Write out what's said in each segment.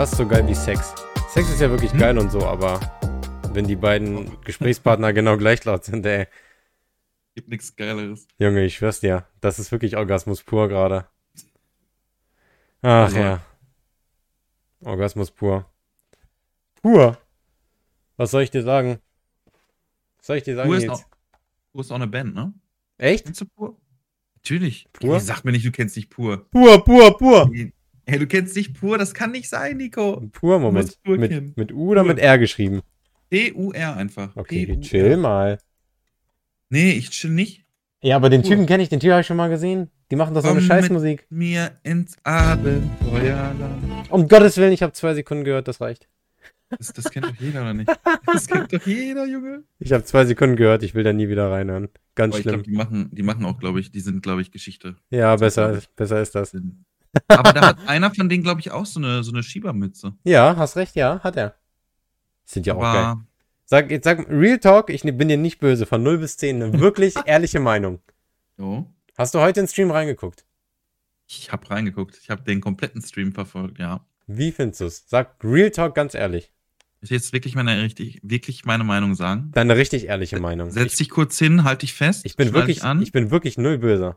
fast so geil wie Sex. Sex ist ja wirklich Hm? geil und so, aber wenn die beiden Gesprächspartner genau gleich laut sind, ey. Gibt nichts Geileres. Junge, ich schwör's dir, das ist wirklich Orgasmus pur gerade. Ach Also- ja. Orgasmus pur. Pur. Was soll ich dir sagen? Was soll ich dir sagen Pur ist, jetzt? auch, Pur ist auch eine Band, ne? Echt? Kennst du Pur? Natürlich. Pur? Sag mir nicht, du kennst nicht Pur. Pur, pur, pur. Hey, du kennst nicht Pur, das kann nicht sein, Nico. Pur, Moment. Pur Mit, kennen. mit U oder Pur. mit R geschrieben? P-U-R einfach. Okay, chill mal. Nee, ich chill nicht. Ja, aber den. Typen kenne ich, den Typ habe ich schon mal gesehen. Die machen doch so eine Scheißmusik. Mir ins Abenteuerland. Um Gottes Willen, ich habe zwei Sekunden gehört, das reicht. Das, das kennt doch jeder, oder nicht? Das kennt doch jeder, Junge. Ich habe zwei Sekunden gehört, ich will da nie wieder reinhören. Ganz Aber ich schlimm. glaube, die machen, die machen auch, glaube ich, die sind, glaube ich, Geschichte. Ja, besser, besser ist das. Aber da hat einer von denen, glaube ich, auch so eine, so eine Schiebermütze. Ja, hast recht, ja, hat er. Sind ja auch geil. Aber Sag, jetzt sag, Real Talk, ich bin dir nicht böse, von 0 bis 10, eine wirklich ehrliche Meinung. jo, Hast du heute in den Stream reingeguckt? ich habe reingeguckt. Ich habe den kompletten Stream verfolgt, ja. Wie findest du es? Sag Real Talk ganz ehrlich. Ich will jetzt wirklich meine, richtig, wirklich meine Meinung sagen. Deine richtig ehrliche Meinung. Setz Ich, dich kurz hin, halt dich fest. ich bin wirklich, ich bin wirklich null böse.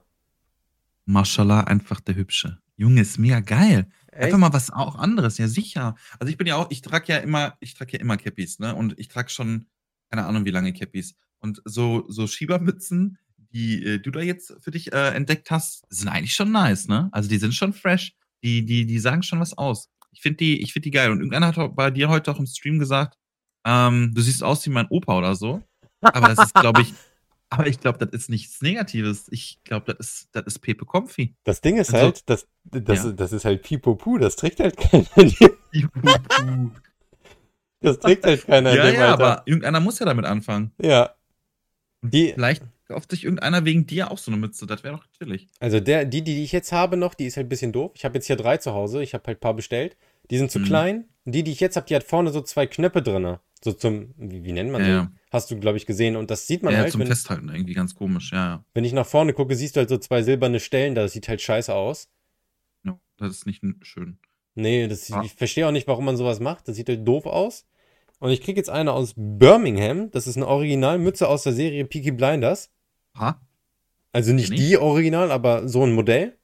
Mashallah, einfach der Hübsche. Junge, ist mega geil. Echt? Einfach mal was auch anderes, ja sicher. Also ich bin ja auch, ich trage ja immer, ich trage ja immer Cappies, ne? Und ich trage schon, keine Ahnung, wie lange Cappies. Und so, so Schiebermützen, die äh, du da jetzt für dich äh, entdeckt hast, sind eigentlich schon nice, ne? Also die sind schon fresh. Die, die, die sagen schon was aus. Ich finde die, ich finde die geil. Und irgendeiner hat bei dir heute auch im Stream gesagt, ähm, du siehst aus wie mein Opa oder so. Aber das ist, glaube ich, aber ich glaube, das ist nichts Negatives. Ich glaube, das ist, das ist Pepe Comfy. Das Ding ist Also- halt, das, das, Ja. das ist halt Pipopu, das trägt halt keiner. Das trägt halt keiner. ja, ja, Alter. aber irgendeiner muss ja damit anfangen. Ja. Die, Vielleicht kauft sich irgendeiner wegen dir auch so eine Mütze. Das wäre doch chillig. also der, die, die ich jetzt habe noch, die ist halt ein bisschen doof. Ich habe jetzt hier drei zu Hause, ich habe halt ein paar bestellt. Die sind zu Mhm. klein. Die, die ich jetzt habe, die hat vorne so zwei Knöpfe drin. So zum, wie, wie nennt man Ja, die? Ja. Hast du, glaube ich, gesehen. Und das sieht man ja, halt, zum wenn, Festhalten irgendwie ganz komisch. Ja, ja. wenn ich nach vorne gucke, siehst du halt so zwei silberne Stellen, da sieht halt scheiße aus. No, das ist nicht schön. Nee, das, Ah. ich verstehe auch nicht, warum man sowas macht. Das sieht halt doof aus. Und ich kriege jetzt eine aus Birmingham. Das ist eine Originalmütze aus der Serie Peaky Blinders. Ha? Also nicht ich. die Original, aber so ein Modell.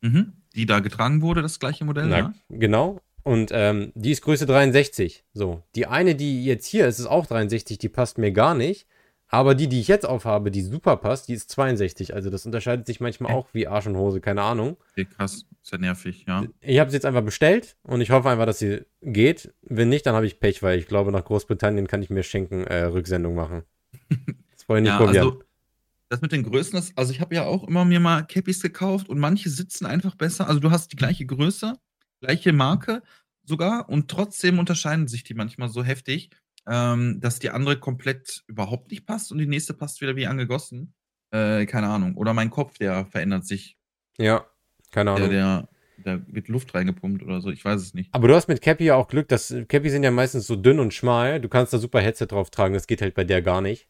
Mhm. Die da getragen wurde, das gleiche Modell, Na, ja? genau. Und ähm, die ist Größe 63. So. Die eine, die jetzt hier ist, ist auch 63. Die passt mir gar nicht. Aber die, die ich jetzt aufhabe, die super passt, die ist 62. Also das unterscheidet sich manchmal auch wie Arsch und Hose, keine Ahnung. Okay, krass. Ist ja nervig, ja. Ich habe sie jetzt einfach bestellt und ich hoffe einfach, dass sie geht. Wenn nicht, dann habe ich Pech, weil ich glaube, nach Großbritannien kann ich mir schenken, äh, Rücksendung machen. Das wollen ich nicht Ja, probieren. also das mit den Größen, das, also ich habe ja auch immer mir mal Cappies gekauft und manche sitzen einfach besser. Also du hast die gleiche Größe, gleiche Marke sogar und trotzdem unterscheiden sich die manchmal so heftig, ähm, dass die andere komplett überhaupt nicht passt und die nächste passt wieder wie angegossen. Äh, keine Ahnung. Oder mein Kopf, der verändert sich. ja, keine Der, Ahnung. der, da wird Luft reingepumpt oder so. Ich weiß es nicht. Aber du hast mit Cappy ja auch Glück, dass Cappy sind ja meistens so dünn und schmal. Du kannst da super Headset drauf tragen, das geht halt bei der gar nicht.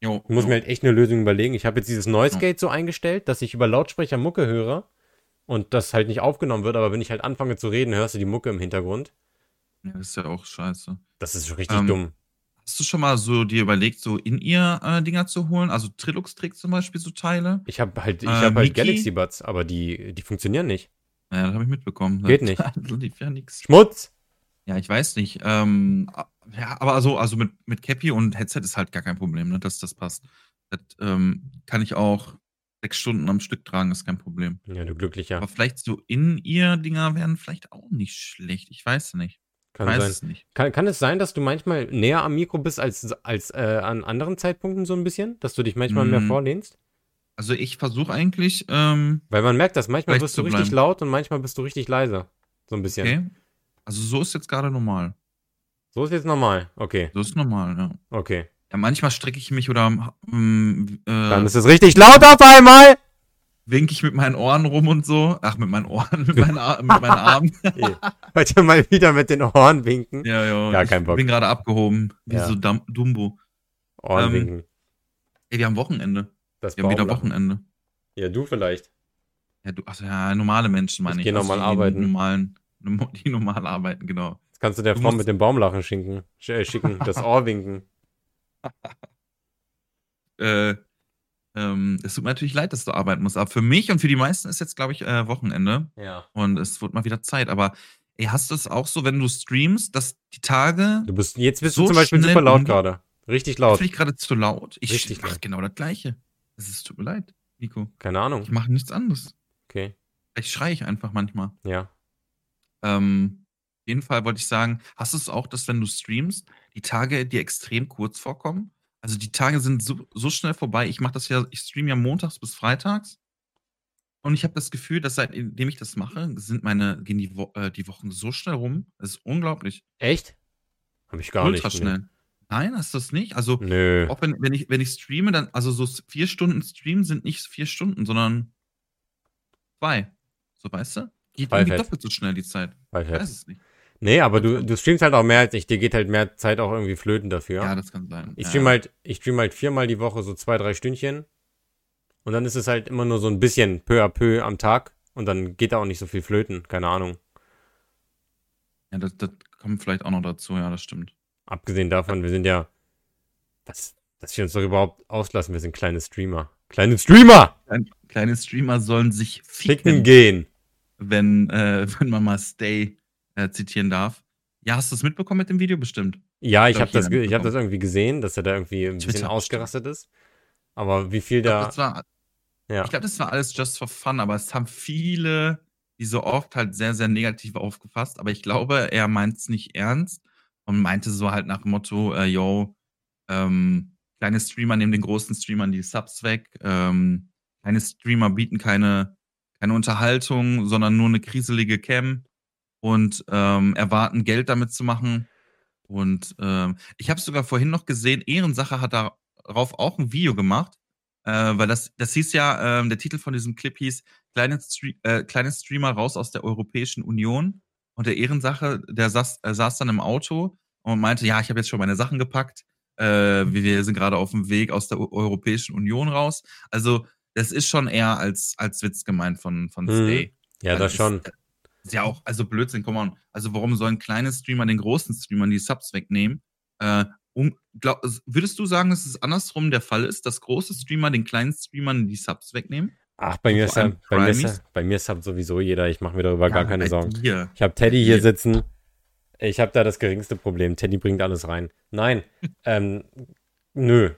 Jo, Ich muss jo. mir halt echt eine Lösung überlegen. Ich habe jetzt dieses Noise Gate so eingestellt, dass ich über Lautsprecher Mucke höre und das halt nicht aufgenommen wird, aber wenn ich halt anfange zu reden, hörst du die Mucke im Hintergrund. ja, das ist ja auch scheiße. Das ist richtig Ähm, dumm. Hast du schon mal so dir überlegt, so in ihr äh, Dinger zu holen? Also Trilux trägt zum Beispiel so Teile. Ich habe halt, ich äh, habe halt Mickey? Galaxy Buds, aber die, die funktionieren nicht. Ja, das habe ich mitbekommen. Geht nicht. Das lief ja nix. Schmutz! Ja, ich weiß nicht. Ähm, ja, aber also, also mit, mit Cappy und Headset ist halt gar kein Problem, ne, dass das passt. Das ähm, kann ich auch sechs Stunden am Stück tragen, ist kein Problem. Ja, du glücklicher. Aber vielleicht so in ihr Dinger wären vielleicht auch nicht schlecht. Ich weiß nicht. Kann weiß sein. es nicht. Kann, kann es sein, dass du manchmal näher am Mikro bist als, als äh, an anderen Zeitpunkten so ein bisschen? Dass du dich manchmal mehr Mm. vorlehnst? Also ich versuche eigentlich, ähm, Weil man merkt das, manchmal bist du richtig laut und manchmal bist du richtig leise. So ein bisschen. okay. Also so ist jetzt gerade normal. So ist jetzt normal. Okay, So ist normal, ja. okay. Ja, manchmal strecke ich mich oder ähm, Dann äh, ist es richtig laut auf einmal! winke ich mit meinen Ohren rum und so. Ach, mit meinen Ohren, mit meinen, Ar mit meinen Armen. Heute mal wieder mit den Ohren winken. ja, ja. Gar ich kein Bock. bin gerade abgehoben. Wie Ja. so Dum Dumbo. Ohren Ähm, winken. Ey, wir haben Wochenende. Das Wir haben wieder. Wochenende. Ja, du vielleicht. Ja, du, also ja, normale Menschen meine Ich ich. geh noch also mal die arbeiten. Normalen. die normal arbeiten, genau. Jetzt kannst du der Du Frau mit dem Baumlachen schicken, sch- äh, schicken, das Ohr winken. Äh, ähm, es tut mir natürlich leid, dass du arbeiten musst, aber für mich und für die meisten ist jetzt, glaube ich, äh, Wochenende Ja. und es wird mal wieder Zeit. Aber ey, hast du es auch so, wenn du streamst, dass die Tage Du bist, jetzt bist So du zum Beispiel super laut gerade. Richtig laut. Finde ich gerade zu laut. Ich Richtig mache laut. genau das Gleiche. Es ist, tut mir leid, Nico. Keine Ahnung. Ich mache nichts anderes. Okay. Vielleicht schreie ich einfach manchmal. Ja. Ähm, jeden Fall wollte ich sagen, hast du es auch, dass wenn du streamst, die Tage dir extrem kurz vorkommen? Also die Tage sind so, so schnell vorbei. Ich mache das ja, ich streame ja montags bis freitags. Und ich habe das Gefühl, dass seitdem ich das mache, sind meine, gehen die, Wo äh, die Wochen so schnell rum. Das ist unglaublich. Echt? Hab ich gar Ultra nicht. schnell. Nein, hast du das nicht? Also Nee. Nö. Auch wenn, wenn, ich, wenn ich streame, dann, also so vier Stunden Stream sind nicht vier Stunden, sondern zwei. So, weißt du? Geht irgendwie doppelt so schnell die Zeit. Ich. weiß es nicht. Nee, aber du, du streamst halt auch mehr als ich. Dir geht halt mehr Zeit auch irgendwie flöten dafür. Ja, das kann sein. Ich ja. stream halt, ich stream halt viermal die Woche so zwei, drei Stündchen. Und dann ist es halt immer nur so ein bisschen peu à peu am Tag. Und dann geht da auch nicht so viel flöten. Keine Ahnung. Ja, das, das kommt vielleicht auch noch dazu, ja, das stimmt. Abgesehen davon, wir sind ja. Das, dass wir uns doch überhaupt auslassen. Wir sind kleine Streamer. Kleine Streamer! Kleine, kleine Streamer sollen sich Ficken ficken, gehen. wenn, äh, wenn man mal Stay äh, zitieren darf. Ja, hast du es mitbekommen mit dem Video? Bestimmt. Ja, ich Glaub habe ich, das, ich hab das irgendwie gesehen, dass er da irgendwie ein bisschen Twitter ausgerastet ist. Aber wie viel Ich glaub, da. das war, Ja. Ich glaube, das war alles just for fun, aber es haben viele, wie so oft, halt sehr, sehr negativ aufgefasst. Aber ich glaube, er meint es nicht ernst und meinte so halt nach dem Motto, äh, yo, ähm, kleine Streamer nehmen den großen Streamern die Subs weg. Ähm, kleine Streamer bieten keine, keine Unterhaltung, sondern nur eine kriselige Cam und ähm, erwarten, Geld damit zu machen. Und ähm, ich habe sogar vorhin noch gesehen, Ehrensache hat darauf auch ein Video gemacht, äh, weil das, das hieß ja, ähm, der Titel von diesem Clip hieß kleine, Stre äh, kleine Streamer raus aus der Europäischen Union. Und der Ehrensache, der saß, äh, saß dann im Auto und meinte, ja, ich habe jetzt schon meine Sachen gepackt. Äh, wir, sind gerade auf dem Weg aus der Eu- Europäischen Union raus. Also, das ist schon eher als, als Witz gemeint von, von Mhm. Stay. Ja, Weil das schon. Ist ja auch, also Blödsinn, komm on. Also warum sollen kleine Streamer den großen Streamern die Subs wegnehmen? Äh, um, glaub, würdest du sagen, dass es andersrum der Fall ist, dass große Streamer den kleinen Streamern die Subs wegnehmen? Ach, bei mir, ist ja, allem bei, mir ist ja, bei mir ist halt sowieso jeder. Ich mache mir darüber gar keine Sorgen. dir. Ich habe Teddy hier dir. sitzen. Ich habe da das geringste Problem. Teddy bringt alles rein. Nein, ähm, nö.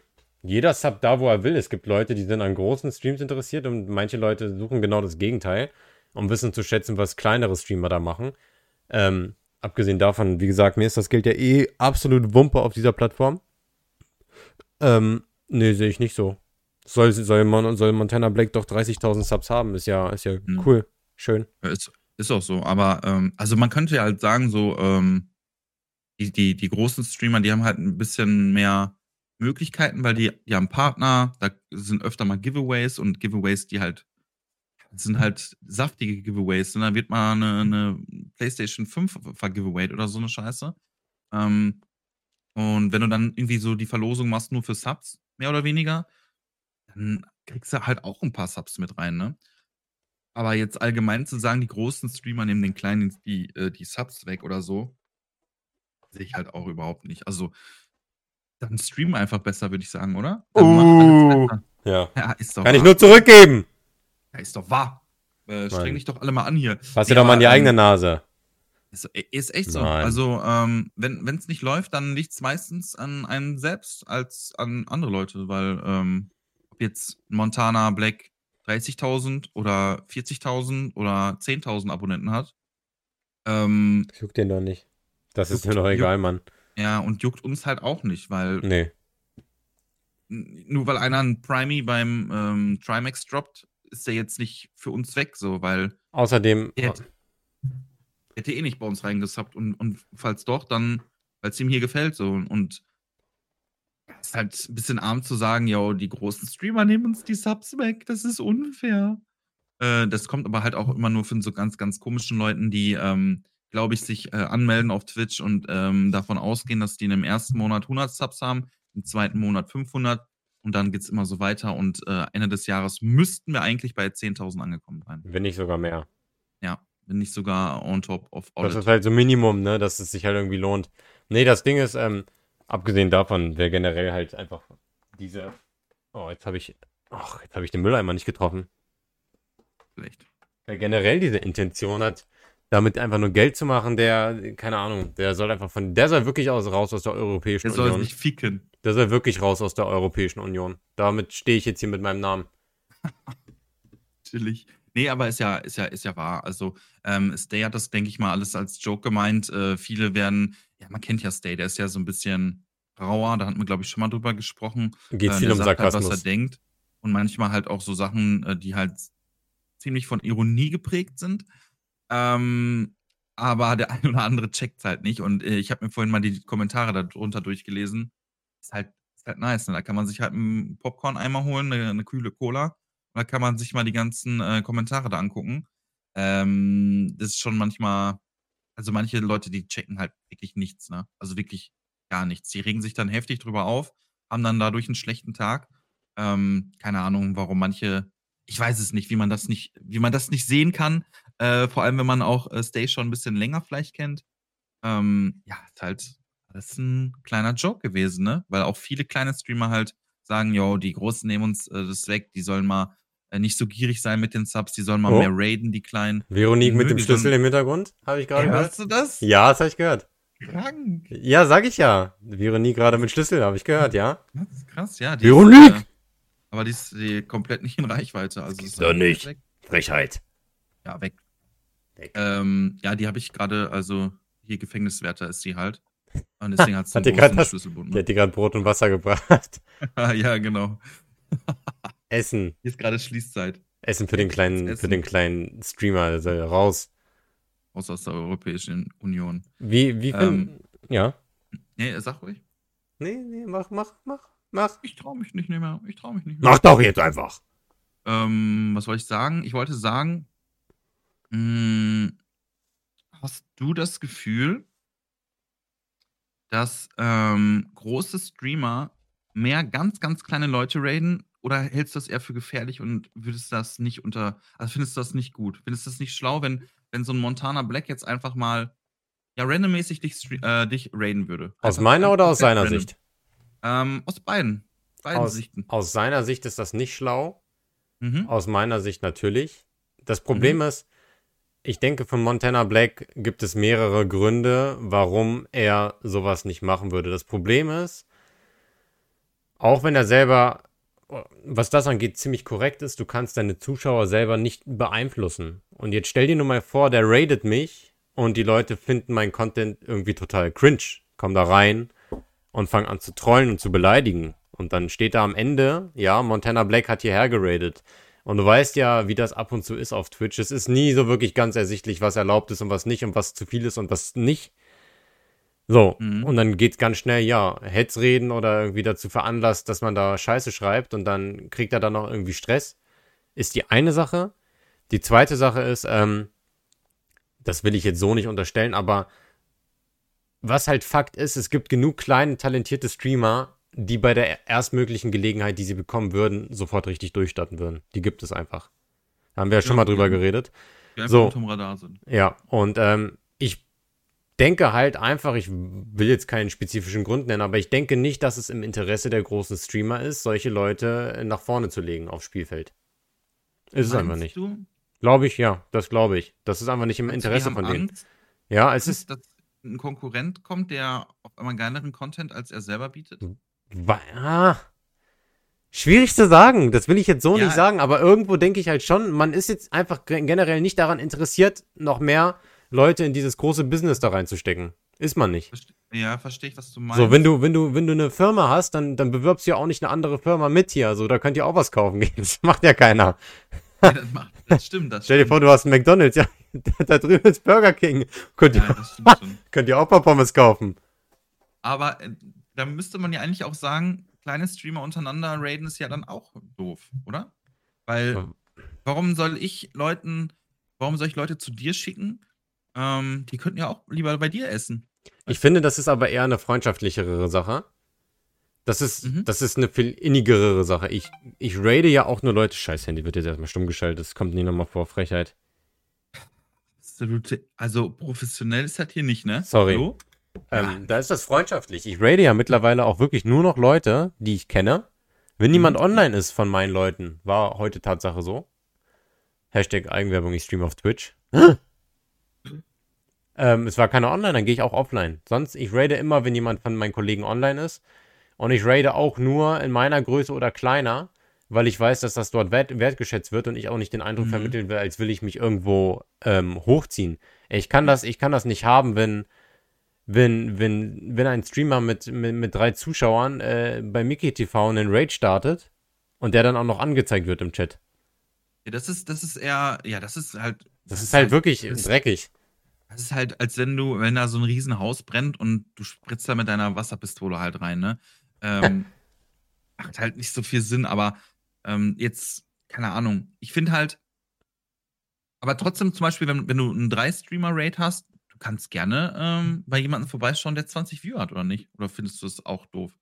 Jeder Sub da, wo er will. Es gibt Leute, die sind an großen Streams interessiert und manche Leute suchen genau das Gegenteil und wissen zu schätzen, was kleinere Streamer da machen. Ähm, abgesehen davon, wie gesagt, mir ist das Geld ja eh absolut Wumpe auf dieser Plattform. Ähm, nee, sehe ich nicht so. Soll, soll, Mon soll Montana Black doch 30.000 Subs haben? Ist ja, ist ja Mhm. cool. Schön. Ist, ist auch so. Aber ähm, also man könnte ja halt sagen, so, ähm, die, die, die großen Streamer, die haben halt ein bisschen mehr Möglichkeiten, weil die, die haben Partner, da sind öfter mal Giveaways und Giveaways, die halt das sind halt saftige Giveaways. Und da wird mal eine, eine PlayStation 5 vergiveawayt oder so eine Scheiße. Ähm, und wenn du dann irgendwie so die Verlosung machst, nur für Subs, mehr oder weniger, dann kriegst du halt auch ein paar Subs mit rein, ne? Aber jetzt allgemein zu sagen, die großen Streamer nehmen den kleinen die, äh, die Subs weg oder so, sehe ich halt auch überhaupt nicht. Also, dann streamen einfach besser, würde ich sagen, oder? Dann Uh. Ja. Ja, ist doch Kann ich wahr. nur zurückgeben. Ist doch wahr. Äh, streng dich doch alle mal an hier. Fass dir doch mal an die ähm, eigene Nase. Ist, ist echt so. Nein. Also, ähm, wenn es nicht läuft, dann liegt es meistens an einem selbst als an andere Leute, weil ähm, ob jetzt Montana Black 30.000 oder 40.000 oder 10.000 Abonnenten hat, ähm, Juckt den doch nicht. Das ist Juckt- mir doch egal, Mann. ja, und juckt uns halt auch nicht, weil Nee. nur weil einer ein Primey beim ähm, Trimax droppt, ist der jetzt nicht für uns weg, so, weil Außerdem, Der hätte, hätte eh nicht bei uns reingesappt und, und falls doch, dann, weil es ihm hier gefällt so und es ist halt ein bisschen arm zu sagen, ja, die großen Streamer nehmen uns die Subs weg, das ist unfair. Äh, das kommt aber halt auch immer nur von so ganz, ganz komischen Leuten, die, ähm, glaube ich, sich äh, anmelden auf Twitch und ähm, davon ausgehen, dass die in dem ersten Monat 100 Subs haben, im zweiten Monat 500 und dann geht's immer so weiter und äh, Ende des Jahres müssten wir eigentlich bei 10.000 angekommen sein. wenn nicht sogar mehr. wenn nicht sogar on top of Das all ist halt so Minimum, ne, dass es sich halt irgendwie lohnt. Nee, das Ding ist, ähm, abgesehen davon, wer generell halt einfach diese. Oh, jetzt habe ich. Ach, jetzt habe ich den Mülleimer nicht getroffen. Schlecht. Wer generell diese Intention hat, damit einfach nur Geld zu machen, der, keine Ahnung, der soll einfach von. Der soll wirklich aus, raus aus der Europäischen Der soll Union. sich ficken. Der soll wirklich raus aus der Europäischen Union. Damit stehe ich jetzt hier mit meinem Namen. Natürlich. Nee, aber ist ja, ist ja, ist ja wahr. Also, ähm, Stay hat das, denke ich mal, alles als Joke gemeint. Äh, viele werden, ja, man kennt ja Stay, der ist ja so ein bisschen rauer, da hatten wir, glaube ich, schon mal drüber gesprochen. Geht Äh, viel um sagt halt, was er Sarkasmus. denkt. Und manchmal halt auch so Sachen, äh, die halt ziemlich von Ironie geprägt sind. Ähm, aber der ein oder andere checkt halt nicht. Und äh, ich habe mir vorhin mal die Kommentare darunter durchgelesen. Ist halt, ist halt nice. Ne? Da kann man sich halt einen Popcorn-Eimer holen, eine, eine kühle Cola. Und da kann man sich mal die ganzen äh, Kommentare da angucken. Ähm, das ist schon manchmal, also manche Leute, die checken halt wirklich nichts, ne? Also wirklich gar nichts. Die regen sich dann heftig drüber auf, haben dann dadurch einen schlechten Tag. Ähm, keine Ahnung, warum manche, ich weiß es nicht, wie man das nicht, wie man das nicht sehen kann. Äh, vor allem, wenn man auch äh, Stay schon ein bisschen länger vielleicht kennt. Ähm, ja, ist halt alles ein kleiner Joke gewesen, ne? Weil auch viele kleine Streamer halt sagen, yo, die Großen nehmen uns äh, das weg, die sollen mal äh, nicht so gierig sein mit den Subs, die sollen mal Oh. mehr raiden, die Kleinen. Veronique mit dem Schlüssel im Hintergrund, habe ich gerade gehört. Hörst du das? Ja, das habe ich gehört. Krank. Ja, sag ich ja. Veronique gerade mit Schlüssel, habe ich gehört, ja. Das ist krass, ja. Die Veronique! Ist, äh, aber die ist die komplett nicht in Reichweite. Also ist doch halt nicht. Weg. Frechheit. Ja, weg. Weg. Ähm, ja, die habe ich gerade, also hier Gefängniswärter ist sie halt. Und deswegen hat sie Hat die grad großen Schlüsselbund. Der hat dir gerade Brot und Wasser gebracht. Ja, genau. Essen. Hier ist gerade Schließzeit. Essen für den kleinen, für Essen. den kleinen Streamer, soll raus. Raus aus der Europäischen Union. Wie, wie Ähm. Ja. Nee, sag ruhig. Nee, nee, mach, mach, mach, mach. Ich traue mich nicht mehr. Ich traue mich nicht mehr. Mach doch jetzt einfach. Ähm, was wollte ich sagen? Ich wollte sagen, mh, hast du das Gefühl, dass ähm, große Streamer mehr ganz, ganz kleine Leute raiden? Oder hältst du das eher für gefährlich und würdest das nicht unter, also findest du das nicht gut? Findest du das nicht schlau, wenn, wenn so ein Montana Black jetzt einfach mal, ja, randommäßig dich, äh, dich raiden würde? Aus Einfach- meiner oder aus seiner random. Sicht? Ähm, aus beiden. Beiden Aus, Sichten. aus seiner Sicht ist das nicht schlau. Mhm. Aus meiner Sicht natürlich. Das Problem ist, ich denke, für Montana Black gibt es mehrere Gründe, warum er sowas nicht machen würde. Das Problem ist, auch wenn er selber, was das angeht, ziemlich korrekt ist, du kannst deine Zuschauer selber nicht beeinflussen. Und jetzt stell dir nur mal vor, der raidet mich und die Leute finden meinen Content irgendwie total cringe. Kommen da rein und fangen an zu trollen und zu beleidigen. Und dann steht da am Ende, ja, Montana Black hat hierher geradet. Und du weißt ja, wie das ab und zu ist auf Twitch. Es ist nie so wirklich ganz ersichtlich, was erlaubt ist und was nicht und was zu viel ist und was nicht. So, Mhm. und dann geht's ganz schnell, ja, Heads reden oder irgendwie dazu veranlasst, dass man da Scheiße schreibt und dann kriegt er dann noch irgendwie Stress. Ist die eine Sache. Die zweite Sache ist, ähm, das will ich jetzt so nicht unterstellen, aber was halt Fakt ist, es gibt genug kleine, talentierte Streamer, die bei der erstmöglichen Gelegenheit, die sie bekommen würden, sofort richtig durchstarten würden. Die gibt es einfach. Da haben wir ja schon mal drüber geredet. So. unterm Radar sind. Ja, und ähm, ich denke halt einfach, ich will jetzt keinen spezifischen Grund nennen, aber ich denke nicht, dass es im Interesse der großen Streamer ist, solche Leute nach vorne zu legen aufs Spielfeld. Ist es einfach nicht. Du, Glaube ich, ja, das glaube ich. Das ist einfach nicht im die Interesse von denen. Angst, Ja, es ist. Dass ein Konkurrent kommt, der auf einmal geileren Content als er selber bietet? Ah, schwierig zu sagen. Das will ich jetzt so Ja. nicht sagen, aber irgendwo denke ich halt schon, man ist jetzt einfach gen- generell nicht daran interessiert, noch mehr Leute in dieses große Business da reinzustecken. Ist man nicht. Ja, verstehe ich, was du meinst. So, wenn du, wenn du, wenn du eine Firma hast, dann, dann bewirbst du ja auch nicht eine andere Firma mit hier. Also, da könnt ihr auch was kaufen gehen. Das macht ja keiner. Nee, das, macht, das stimmt, das Stell dir stimmt. vor, du hast einen McDonalds, ja, da drüben ist Burger King. Könnt ihr, Ja, schon. könnt ihr auch ein paar Pommes kaufen. Aber äh, da müsste man ja eigentlich auch sagen, kleine Streamer untereinander raiden ist ja dann auch doof, oder? Weil, warum soll ich Leuten, warum soll ich Leute zu dir schicken? Ähm, die könnten ja auch lieber bei dir essen. Ich finde, das ist aber eher eine freundschaftlichere Sache. Das ist, Mhm. das ist eine viel innigere Sache. Ich, ich raide ja auch nur Leute. Scheiß Handy wird jetzt erstmal stumm geschaltet. Das kommt nie nochmal vor. Frechheit. absolute, also professionell ist das hier nicht, ne? Sorry. Hallo? Ähm, da ist das freundschaftlich. Ich rate ja mittlerweile auch wirklich nur noch Leute, die ich kenne. Wenn niemand Mhm. online ist von meinen Leuten, war heute Tatsache so. Hashtag Eigenwerbung, ich stream auf Twitch. ähm, es war keiner online, dann gehe ich auch offline. Sonst, ich rate immer, wenn jemand von meinen Kollegen online ist. Und ich rate auch nur in meiner Größe oder kleiner, weil ich weiß, dass das dort wert, wertgeschätzt wird und ich auch nicht den Eindruck Mhm. vermitteln will, als will ich mich irgendwo ähm, hochziehen. Ich kann das, ich kann das nicht haben, wenn, wenn, wenn, wenn ein Streamer mit, mit, mit drei Zuschauern äh, bei Mickey TV einen Raid startet und der dann auch noch angezeigt wird im Chat. Ja, das ist, das ist eher, ja, das ist halt. Das ist halt wirklich das- dreckig. Das ist halt, als wenn du, wenn da so ein Riesenhaus brennt und du spritzt da mit deiner Wasserpistole halt rein, ne? Ähm, macht halt nicht so viel Sinn, aber ähm, jetzt, keine Ahnung. Ich finde halt, aber trotzdem zum Beispiel, wenn, wenn du einen 3-Streamer-Rate hast, kannst gerne ähm, bei jemandem vorbeischauen, der 20 Viewer hat, oder nicht? Oder findest du das auch doof?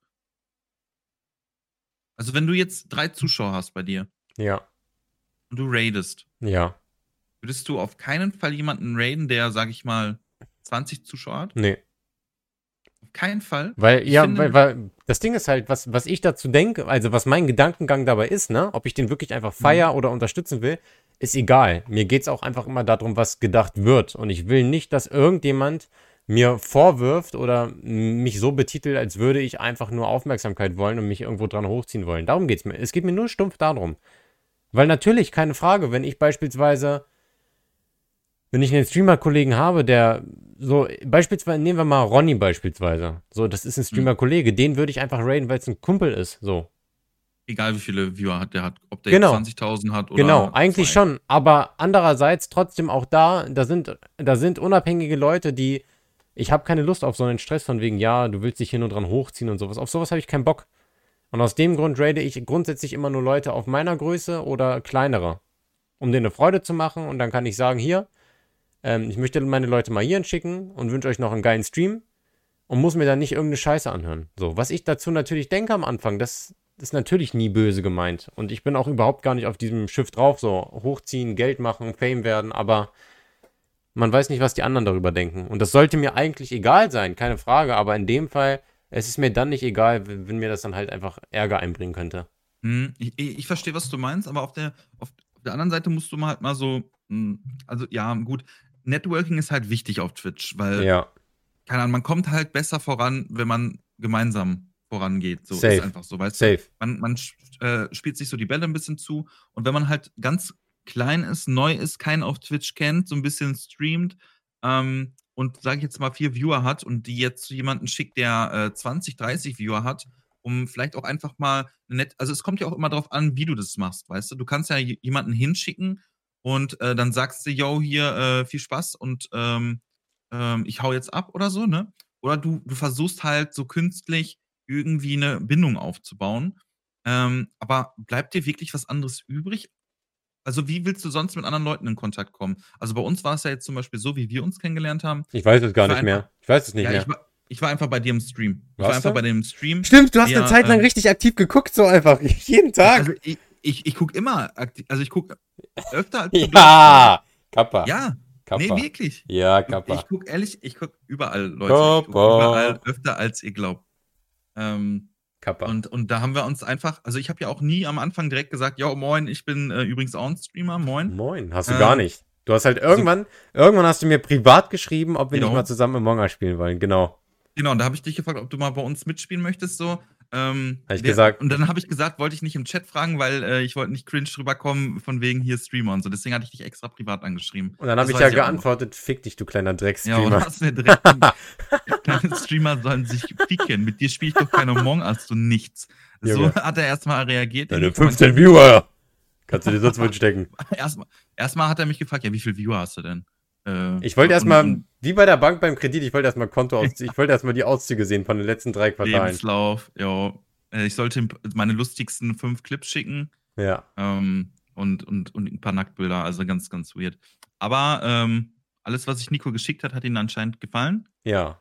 Also, wenn du jetzt drei Zuschauer hast bei dir Ja, und du raidest, ja, würdest du auf keinen Fall jemanden raiden, der, sag ich mal, 20 Zuschauer hat? nee. Auf keinen Fall. Weil, Ich ja, finde- weil, weil das Ding ist halt, was, was ich dazu denke, also was mein Gedankengang dabei ist, ne, ob ich den wirklich einfach Mhm. feier oder unterstützen will, ist egal. Mir geht's auch einfach immer darum, was gedacht wird. Und ich will nicht, dass irgendjemand mir vorwirft oder mich so betitelt, als würde ich einfach nur Aufmerksamkeit wollen und mich irgendwo dran hochziehen wollen. Darum geht's mir. Es geht mir nur stumpf darum. Weil natürlich, keine Frage, wenn ich beispielsweise, wenn ich einen Streamer-Kollegen habe, der so, beispielsweise, nehmen wir mal Ronny beispielsweise. So, das ist ein Streamer-Kollege, den würde ich einfach raiden, weil es ein Kumpel ist. So. Egal wie viele Viewer hat der hat, ob der Genau. jetzt 20.000 hat oder. Genau, eigentlich zwei. schon. Aber andererseits trotzdem auch da, da sind, da sind unabhängige Leute, die, ich habe keine Lust auf so einen Stress von wegen, ja, du willst dich hier nur dran hochziehen und sowas. Auf sowas habe ich keinen Bock. Und aus dem Grund rate ich grundsätzlich immer nur Leute auf meiner Größe oder kleinere, um denen eine Freude zu machen. Und dann kann ich sagen, hier, ähm, ich möchte meine Leute mal hierhin schicken und wünsche euch noch einen geilen Stream und muss mir dann nicht irgendeine Scheiße anhören. So, was ich dazu natürlich denke am Anfang, das ist natürlich nie böse gemeint. Und ich bin auch überhaupt gar nicht auf diesem Schiff drauf, so hochziehen, Geld machen, Fame werden, aber man weiß nicht, was die anderen darüber denken. Und das sollte mir eigentlich egal sein, keine Frage, aber in dem Fall, es ist mir dann nicht egal, wenn mir das dann halt einfach Ärger einbringen könnte. Hm, ich, ich, verstehe, was du meinst, aber auf der, auf, auf der anderen Seite musst du mal halt mal so. hm, Also, ja, gut. Networking ist halt wichtig auf Twitch, weil, Ja, keine Ahnung, man kommt halt besser voran, wenn man gemeinsam vorangeht. So Safe. ist einfach so, weißt du? safe. Man, man äh, spielt sich so die Bälle ein bisschen zu. Und wenn man halt ganz klein ist, neu ist, keinen auf Twitch kennt, so ein bisschen streamt ähm, und, sage ich jetzt mal, vier Viewer hat und die jetzt zu jemanden schickt, der äh, 20, 30 Viewer hat, um vielleicht auch einfach mal nett, also es kommt ja auch immer darauf an, wie du das machst, weißt du? Du kannst ja jemanden hinschicken und äh, dann sagst du, yo, hier, äh, viel Spaß und ähm, ähm, ich hau jetzt ab oder so, ne? Oder du, du versuchst halt so künstlich irgendwie eine Bindung aufzubauen. Ähm, aber bleibt dir wirklich was anderes übrig? Also, wie willst du sonst mit anderen Leuten in Kontakt kommen? Also, bei uns war es ja jetzt zum Beispiel so, wie wir uns kennengelernt haben. Ich weiß es gar nicht mehr. Ich weiß es nicht ja, mehr. ich war, ich war einfach bei dir im Stream. Ich Warst war einfach du? bei dem Stream. Stimmt, du hast Ja, eine Zeit lang ähm, richtig aktiv geguckt, so einfach. Jeden Tag. Also, ich, ich, ich gucke immer, aktiv, also ich gucke öfter als du ja, Kappa. Ja, Kappa. nee, wirklich. Ja, Kappa. Ich gucke ehrlich, ich gucke überall, Leute. Ich guck Kappa. überall öfter als ihr glaubt. Ähm, Kappa. Und, und da haben wir uns einfach, also ich habe ja auch nie am Anfang direkt gesagt, ja, moin, ich bin äh, übrigens auch ein Streamer, moin. Moin, hast du Ähm, gar nicht. Du hast halt irgendwann, irgendwann hast du mir privat geschrieben, ob wir Genau. nicht mal zusammen Among Us spielen wollen. Genau. Genau, und da habe ich dich gefragt, ob du mal bei uns mitspielen möchtest, so. Ähm, Hab ich wer- gesagt. Und dann habe ich gesagt, wollte ich nicht im Chat fragen, weil äh, ich wollte nicht cringe rüberkommen, von wegen hier Streamer und so. Deswegen hatte ich dich extra privat angeschrieben. Und dann habe ich ja auch geantwortet, fick dich, du kleiner Ja, und Dreckstreamer. hast mir direkt. Kleine Streamer sollen sich ficken. Mit dir spiele ich doch keine Among Us, du nichts. So Junge. hat er erstmal reagiert. Deine in die 15 Viewer. Kannst du dir sonst wohl stecken. Erstmal, erstmal hat er mich gefragt, ja, wie viel Viewer hast du denn? Äh, Ich wollte erstmal, wie bei der Bank beim Kredit, ich wollte erstmal Konto aus, ich wollte erstmal die Auszüge sehen von den letzten drei Quartalen. Lebenslauf, ja. Äh, Ich sollte ihm meine lustigsten fünf Clips schicken Ja. ähm, und, und, und ein paar Nacktbilder, also ganz, ganz weird. Aber ähm, alles, was ich Nico geschickt hat, hat ihm anscheinend gefallen, Ja.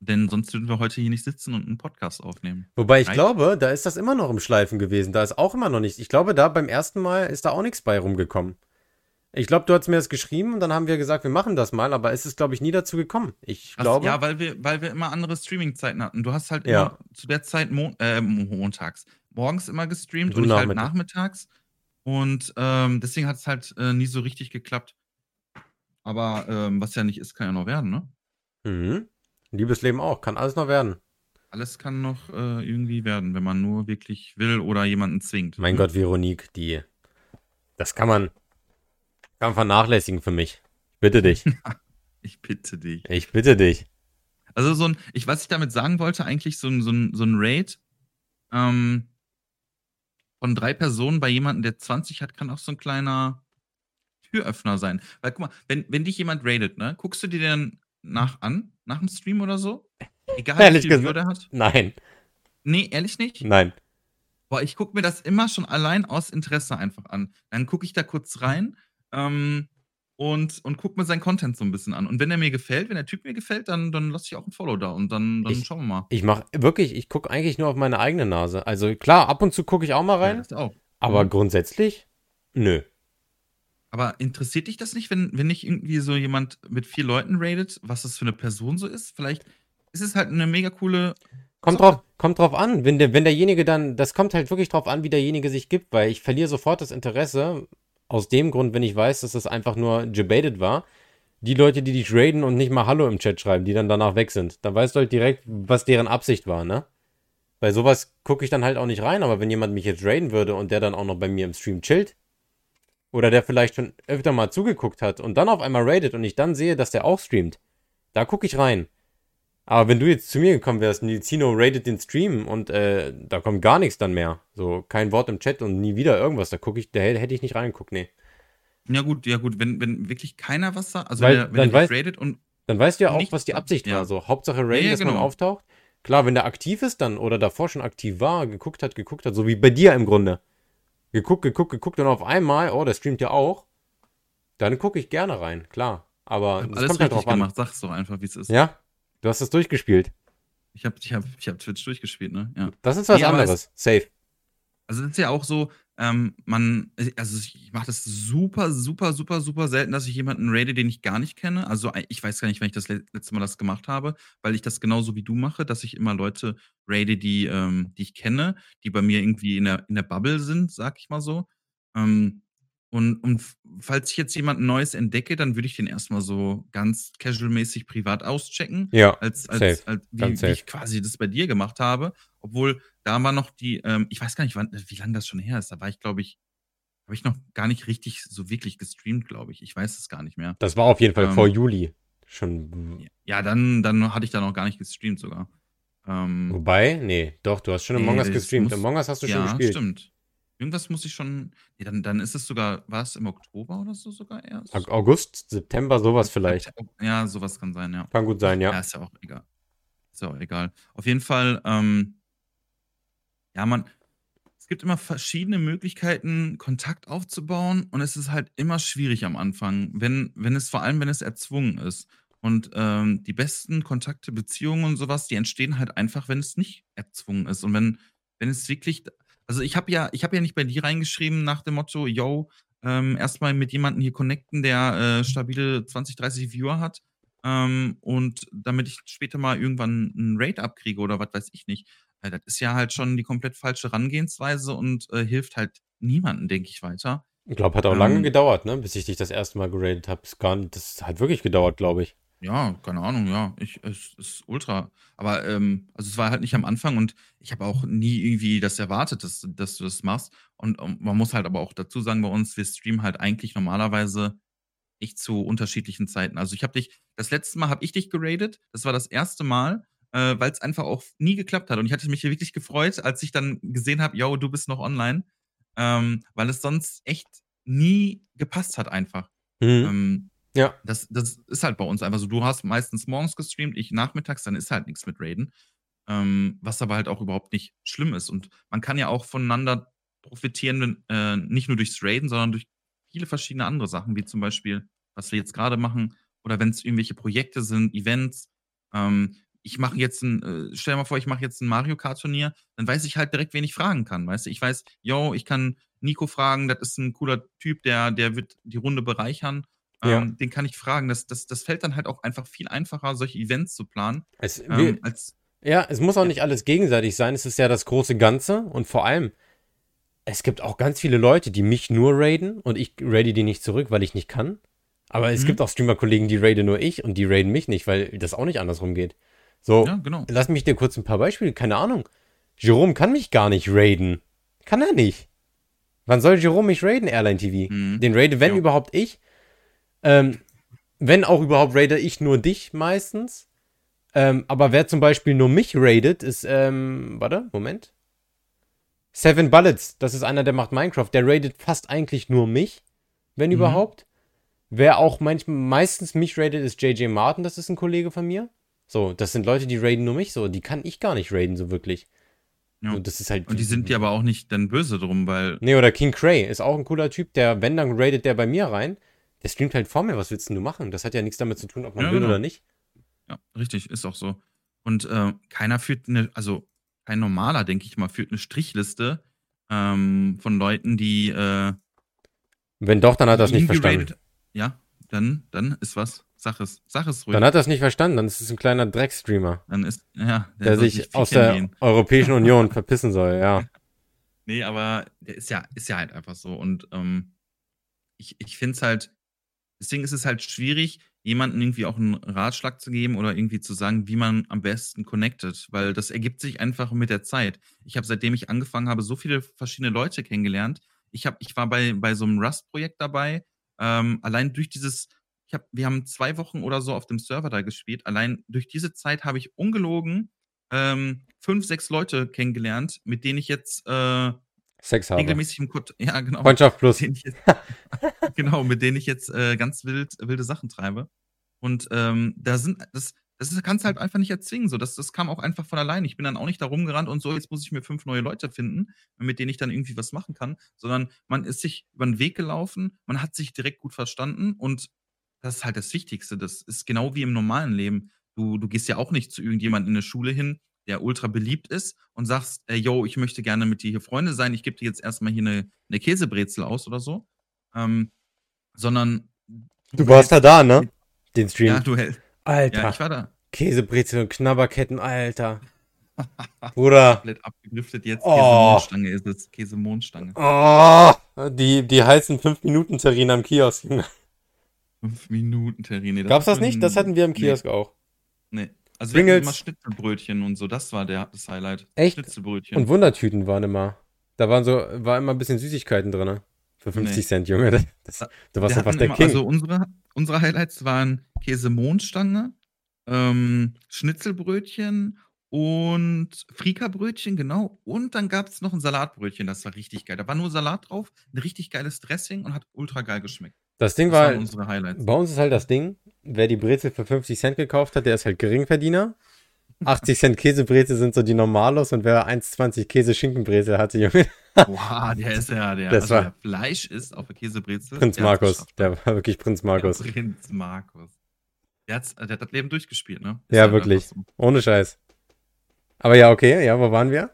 denn sonst würden wir heute hier nicht sitzen und einen Podcast aufnehmen. Wobei ich Right? glaube, da ist das immer noch im Schleifen gewesen. Da ist auch immer noch nichts. Ich glaube, da beim ersten Mal ist da auch nichts bei rumgekommen. Ich glaube, du hast mir das geschrieben und dann haben wir gesagt, wir machen das mal, aber es ist, glaube ich, nie dazu gekommen. Ich Ach, glaube. ja, weil wir, weil wir immer andere Streaming-Zeiten hatten. Du hast halt Ja. immer zu der Zeit Mon äh, montags, morgens immer gestreamt Du und ich halt nachmittags. nachmittags. Und ähm, deswegen hat es halt äh, nie so richtig geklappt. Aber ähm, was ja nicht ist, kann ja noch werden, ne? Mhm. Liebesleben auch, kann alles noch werden. Alles kann noch äh, irgendwie werden, wenn man nur wirklich will oder jemanden zwingt. Mein ne? Gott, Veronique, die. Das kann man, kann vernachlässigen für mich. Ich bitte dich. Ich bitte dich. Ich bitte dich. Also so ein, ich, was ich damit sagen wollte, eigentlich so ein, so ein, so ein Raid ähm, von drei Personen bei jemandem, der 20 hat, kann auch so ein kleiner Türöffner sein. Weil guck mal, wenn, wenn dich jemand raidet, ne, guckst du dir den nach an, nach dem Stream oder so? Egal Ehrlich wie viel gesagt- der hat. Nein, Nee, ehrlich nicht? nein. Boah, ich gucke mir das immer schon allein aus Interesse einfach an. Dann gucke ich da kurz rein ähm, und, und gucke mir seinen Content so ein bisschen an. Und wenn er mir gefällt, wenn der Typ mir gefällt, dann, dann lasse ich auch ein Follow da und dann, dann Ich- schauen wir mal. Ich mache wirklich, ich gucke eigentlich nur auf meine eigene Nase. Also klar, ab und zu gucke ich auch mal Ja, rein, das auch. aber Mhm. grundsätzlich, nö. Aber interessiert dich das nicht, wenn, wenn nicht irgendwie so jemand mit vier Leuten raidet, was das für eine Person so ist? Vielleicht ist es halt eine mega coole. Kommt Sache. drauf, kommt drauf an, wenn, der, wenn derjenige dann, das kommt halt wirklich drauf an, wie derjenige sich gibt, weil ich verliere sofort das Interesse, aus dem Grund, wenn ich weiß, dass das einfach nur debated war. Die Leute, die dich raiden und nicht mal Hallo im Chat schreiben, die dann danach weg sind, dann weißt du halt direkt, was deren Absicht war, ne? Bei sowas gucke ich dann halt auch nicht rein, aber wenn jemand mich jetzt raiden würde und der dann auch noch bei mir im Stream chillt, oder der vielleicht schon öfter mal zugeguckt hat und dann auf einmal raidet und ich dann sehe, dass der auch streamt, da gucke ich rein. Aber wenn du jetzt zu mir gekommen wärst, Nizino rated den Stream und äh, da kommt gar nichts dann mehr, so kein Wort im Chat und nie wieder irgendwas, da gucke ich, da hätte ich nicht reingeguckt, nee. Ja, gut, ja, gut, wenn, wenn wirklich keiner was sagt, also Weil wenn, er- dann weiß- raidet und. Dann weißt du ja auch, Nichts was die Absicht ja. war. So, Hauptsache raiden, Ja, ja, dass man genau. auftaucht. Klar, wenn der aktiv ist dann oder davor schon aktiv war, geguckt hat, geguckt hat, so wie bei dir im Grunde. Geguckt, geguckt, geguckt und auf einmal, oh, der streamt ja auch. Dann gucke ich gerne rein, klar. Aber das alles kommt halt drauf an. gemacht, sag's doch einfach, wie es ist. Ja, du hast es durchgespielt. Ich habe ich hab, ich hab Twitch durchgespielt, ne? Ja. Das ist was Nee, anderes. Safe. Also das ist ja auch so, ähm, man, also ich mache das super, super, super, super selten, dass ich jemanden raide, den ich gar nicht kenne. Also ich weiß gar nicht, wenn ich das le- letzte Mal das gemacht habe, weil ich das genauso wie du mache, dass ich immer Leute raide, die, ähm, die ich kenne, die bei mir irgendwie in der, in der Bubble sind, sag ich mal so. Ähm, und, und falls ich jetzt jemanden Neues entdecke, dann würde ich den erstmal so ganz casual-mäßig privat auschecken Ja, als, als, Safe, als wie, wie ich quasi das bei dir gemacht habe. Obwohl, da war noch die, ähm, ich weiß gar nicht, wann, wie lange das schon her ist. Da war ich, glaube ich, habe ich noch gar nicht richtig so wirklich gestreamt, glaube ich. Ich weiß es gar nicht mehr. das war auf jeden Fall Ähm, vor Juli. Schon. Ja, dann, dann hatte ich da noch gar nicht gestreamt sogar. Ähm, Wobei, nee, doch, du hast schon Among Us gestreamt. muss- Among Us hast du schon ja, gespielt. stimmt. Irgendwas muss ich schon. Nee, dann, dann ist es sogar, war es im Oktober oder so sogar erst? August, September, sowas vielleicht. Ja, sowas kann sein, ja. Kann gut sein, Ja, ja. ist ja auch egal. Ist ja auch egal. Auf jeden Fall, ähm, ja, man, es gibt immer verschiedene Möglichkeiten, Kontakt aufzubauen und es ist halt immer schwierig am Anfang, wenn, wenn es vor allem, wenn es erzwungen ist. Und ähm, die besten Kontakte, Beziehungen und sowas, die entstehen halt einfach, wenn es nicht erzwungen ist. Und wenn, wenn es wirklich, also ich habe ja, ich habe ja nicht bei dir reingeschrieben nach dem Motto, yo, ähm, erstmal mit jemandem hier connecten, der äh, stabile 20, 30 Viewer hat. Ähm, und damit ich später mal irgendwann einen Raid abkriege oder was weiß ich nicht. Äh, das ist ja halt schon die komplett falsche Herangehensweise und äh, hilft halt niemandem, denke ich, weiter. Ich glaube, hat auch lange Ähm, gedauert, ne, bis ich dich das erste Mal geradet habe. Das hat wirklich gedauert, glaube ich. Ja, keine Ahnung, ja. Ich, es ist ultra. Aber ähm, also es war halt nicht am Anfang und ich habe auch nie irgendwie das erwartet, dass, dass du das machst. Und ähm, man muss halt aber auch dazu sagen, bei uns, wir streamen halt eigentlich normalerweise echt zu unterschiedlichen Zeiten. Also ich habe dich, das letzte Mal habe ich dich geradet, das war das erste Mal, äh, weil es einfach auch nie geklappt hat. Und ich hatte mich wirklich gefreut, als ich dann gesehen habe, yo, du bist noch online, ähm, weil es sonst echt nie gepasst hat einfach. Mhm. Ähm, Ja. das, das ist halt bei uns einfach so. Du hast meistens morgens gestreamt, ich nachmittags, dann ist halt nichts mit Raiden. Ähm, was aber halt auch überhaupt nicht schlimm ist. Und man kann ja auch voneinander profitieren, wenn, äh, nicht nur durchs Raiden, sondern durch viele verschiedene andere Sachen, wie zum Beispiel, was wir jetzt gerade machen, oder wenn es irgendwelche Projekte sind, Events. Ähm, ich mache jetzt ein, äh, stell dir mal vor, ich mache jetzt ein Mario Kart Turnier, dann weiß ich halt direkt, wen ich fragen kann, weißt du? Ich weiß, yo, ich kann Nico fragen, das ist ein cooler Typ, der, der wird die Runde bereichern. Ja. Ähm, den kann ich fragen. Das, das, das fällt dann halt auch einfach viel einfacher, solche Events zu planen. Es, Ähm, als, ja, es muss auch Ja. nicht alles gegenseitig sein. Es ist ja das große Ganze. Und vor allem, es gibt auch ganz viele Leute, die mich nur raiden und ich raide die nicht zurück, weil ich nicht kann. Aber es Mhm. gibt auch Streamer-Kollegen, die raiden nur ich und die raiden mich nicht, weil das auch nicht andersrum geht. So, ja, genau. lass mich dir kurz ein paar Beispiele, keine Ahnung. Jerome kann mich gar nicht raiden. Kann er nicht. Wann soll Jerome mich raiden, Airline TV? Mhm. Den raide, wenn Ja. überhaupt ich. Ähm, wenn auch überhaupt raide ich nur dich meistens. Ähm, aber wer zum Beispiel nur mich raidet, ist, ähm, warte, Moment. Seven Bullets, das ist einer, der macht Minecraft. Der raidet fast eigentlich nur mich, wenn Mhm. überhaupt. Wer auch manchmal, meistens mich raidet, ist JJ Martin, das ist ein Kollege von mir. So, das sind Leute, die raiden nur mich so. Die kann ich gar nicht raiden, so wirklich. Ja. So, das ist halt. Und die sind dir aber auch nicht dann böse drum, weil Nee, oder King Cray ist auch ein cooler Typ, der, wenn, dann raidet der bei mir rein. Der streamt halt vor mir, was willst du machen? Das hat ja nichts damit zu tun, ob man Ja, will genau. oder nicht. Ja, richtig, ist auch so. Und äh, keiner führt eine, also kein normaler, denke ich mal, führt eine Strichliste ähm, von Leuten, die äh, Wenn doch, dann hat er das nicht verstanden. Ja, dann, dann ist was. Sag es, sag es ruhig. Dann hat er das nicht verstanden, dann ist es ein kleiner Dreckstreamer, Dann ist, ja, der soll sich aus der gehen. Europäischen Union verpissen soll, ja. Nee, aber der ist ja, ist ja halt einfach so. Und ähm, ich, ich finde es halt, deswegen ist es halt schwierig, jemandem irgendwie auch einen Ratschlag zu geben oder irgendwie zu sagen, wie man am besten connectet, weil das ergibt sich einfach mit der Zeit. Ich habe, seitdem ich angefangen habe, so viele verschiedene Leute kennengelernt. Ich, hab, ich war bei, bei so einem Rust-Projekt dabei. Ähm, allein durch dieses, ich hab, wir haben zwei Wochen oder so auf dem Server da gespielt. Allein durch diese Zeit habe ich ungelogen ähm, fünf, sechs Leute kennengelernt, mit denen ich jetzt äh, Sex habe. regelmäßig im Kurt, ja genau, Freundschaft plus. mit denen ich jetzt, genau, mit denen ich jetzt äh, ganz wild, wilde Sachen treibe. Und ähm, da sind, das, das kannst du halt einfach nicht erzwingen. So, das, das kam auch einfach von allein. Ich bin dann auch nicht da rumgerannt und so, jetzt muss ich mir fünf neue Leute finden, mit denen ich dann irgendwie was machen kann, sondern man ist sich über den Weg gelaufen, man hat sich direkt gut verstanden und das ist halt das Wichtigste. Das ist genau wie im normalen Leben. Du, du gehst ja auch nicht zu irgendjemandem in der Schule hin, der ultra beliebt ist und sagst, ey, yo, ich möchte gerne mit dir hier Freunde sein, ich gebe dir jetzt erstmal hier eine, eine Käsebrezel aus oder so. Ähm, sondern Du warst ja hältst- da, ne? Den Stream. Ja, du hältst. Alter. Ja, ich war da. Käsebrezel und Knabberketten, Alter. Bruder. Komplett abgedriftet jetzt. Oh. Käsemondstange ist es. Käsemondstange. Oh, die, die heißen 5-Minuten-Terrine am Kiosk. Junge. Fünf Minuten Terrine. Gab's das nicht? Das hatten wir im Kiosk auch. Nee. Also wir hatten Pringles. immer Schnitzelbrötchen und so. Das war der, das Highlight. Echt? Schnitzelbrötchen. Und Wundertüten waren immer. Da waren so, war immer ein bisschen Süßigkeiten drin. Für 50 Nee. Cent, Junge. Das, das, du warst Wir ja fast hatten der immer, King. Also unsere, unsere Highlights waren Käsemondstange, ähm, Schnitzelbrötchen und Frikabrötchen, genau. Und dann gab es noch ein Salatbrötchen, das war richtig geil. Da war nur Salat drauf, ein richtig geiles Dressing und hat ultra geil geschmeckt. das Ding Das war, waren unsere Highlights. bei uns ist halt das Ding, wer die Brezel für 50 Cent gekauft hat, der ist halt Geringverdiener. 80 Cent Käsebrezel sind so die Normalos und wer 1,20 Käse-Schinkenbrezel hatte, Junge, Boah, der ist ja, der, Das also war- wer Fleisch ist auf der Käsebrezel. Prinz der Markus. Der war wirklich Prinz Markus. Der Prinz Markus. Der, der hat das Leben durchgespielt, ne? Ja, halt wirklich. so. Ohne Scheiß. Aber ja, okay, ja, wo waren wir?